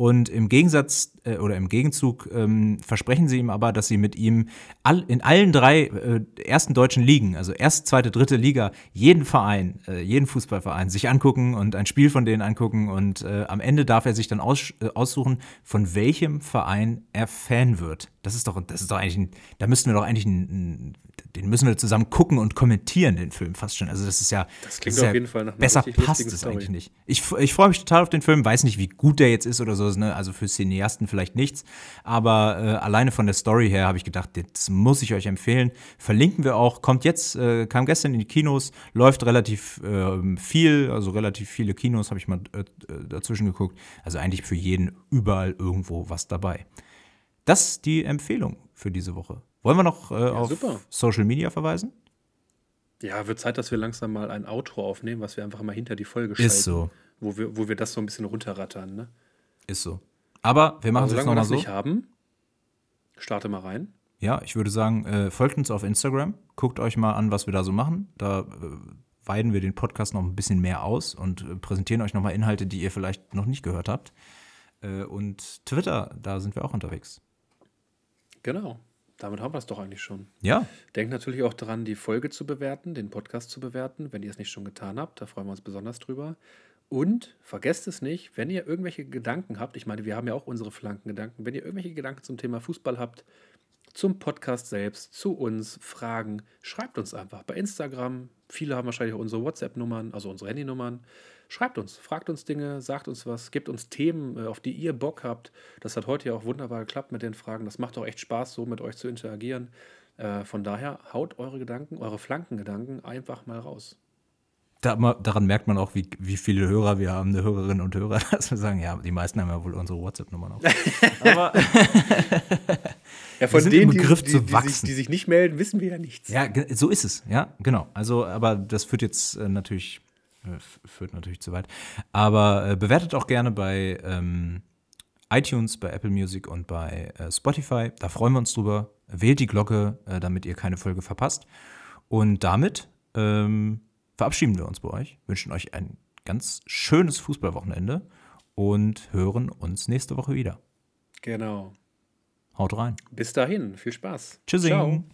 und im Gegensatz äh, oder im Gegenzug ähm, versprechen sie ihm aber, dass sie mit ihm all, in allen drei äh, ersten deutschen Ligen, also erste, zweite, dritte Liga, jeden Verein, äh, jeden Fußballverein sich angucken und ein Spiel von denen angucken. Und äh, am Ende darf er sich dann aus, äh, aussuchen, von welchem Verein er Fan wird. Das ist doch, das ist doch eigentlich ein, da müssten wir doch eigentlich ein, ein den müssen wir zusammen gucken und kommentieren, den Film fast schon. Also das ist ja. Das klingt das auf ja, jeden Fall nach einer Besser passt es eigentlich nicht. Ich, ich freue mich total auf den Film, weiß nicht, wie gut der jetzt ist oder so. Ne? Also für Cineasten vielleicht nichts. Aber äh, alleine von der Story her habe ich gedacht, das muss ich euch empfehlen. Verlinken wir auch. Kommt jetzt, äh, kam gestern in die Kinos, läuft relativ äh, viel, also relativ viele Kinos habe ich mal äh, dazwischen geguckt. Also eigentlich für jeden überall irgendwo was dabei. Das ist die Empfehlung für diese Woche. Wollen wir noch äh, ja, auf super. Social Media verweisen? Ja, wird Zeit, dass wir langsam mal ein Outro aufnehmen, was wir einfach mal hinter die Folge schalten. Ist so. Wo wir, wo wir das so ein bisschen runterrattern, ne? Ist so. Aber wir machen es jetzt nochmal so. nicht haben, starte mal rein. Ja, ich würde sagen, äh, folgt uns auf Instagram, guckt euch mal an, was wir da so machen. Da äh, weiden wir den Podcast noch ein bisschen mehr aus und äh, präsentieren euch nochmal Inhalte, die ihr vielleicht noch nicht gehört habt. Äh, und Twitter, da sind wir auch unterwegs. Genau. Damit haben wir es doch eigentlich schon. Ja. Denkt natürlich auch daran, die Folge zu bewerten, den Podcast zu bewerten, wenn ihr es nicht schon getan habt. Da freuen wir uns besonders drüber. Und vergesst es nicht, wenn ihr irgendwelche Gedanken habt, ich meine, wir haben ja auch unsere Flankengedanken, wenn ihr irgendwelche Gedanken zum Thema Fußball habt, zum Podcast selbst, zu uns, Fragen, schreibt uns einfach bei Instagram. Viele haben wahrscheinlich auch unsere WhatsApp-Nummern, also unsere Handynummern. Schreibt uns, fragt uns Dinge, sagt uns was, gebt uns Themen, äh, auf die ihr Bock habt. Das hat heute ja auch wunderbar geklappt mit den Fragen. Das macht auch echt Spaß, so mit euch zu interagieren. Äh, von daher haut eure Gedanken, eure Flankengedanken einfach mal raus. Da, daran merkt man auch, wie, wie viele Hörer wir haben, eine Hörerinnen und Hörer, dass wir sagen, ja, die meisten haben ja wohl unsere WhatsApp-Nummern auch. Aber ja, von denen, die, die, die, sich, die, sich, nicht melden, wissen wir ja nichts. Ja, so ist es, ja, genau. Also, aber das führt jetzt äh, natürlich, führt natürlich zu weit. Aber äh, bewertet auch gerne bei ähm, iTunes, bei Apple Music und bei äh, Spotify. Da freuen wir uns drüber. Wählt die Glocke, äh, damit ihr keine Folge verpasst. Und damit ähm, verabschieden wir uns bei euch, wünschen euch ein ganz schönes Fußballwochenende und hören uns nächste Woche wieder. Genau. Haut rein. Bis dahin, viel Spaß. Tschüssi. Ciao.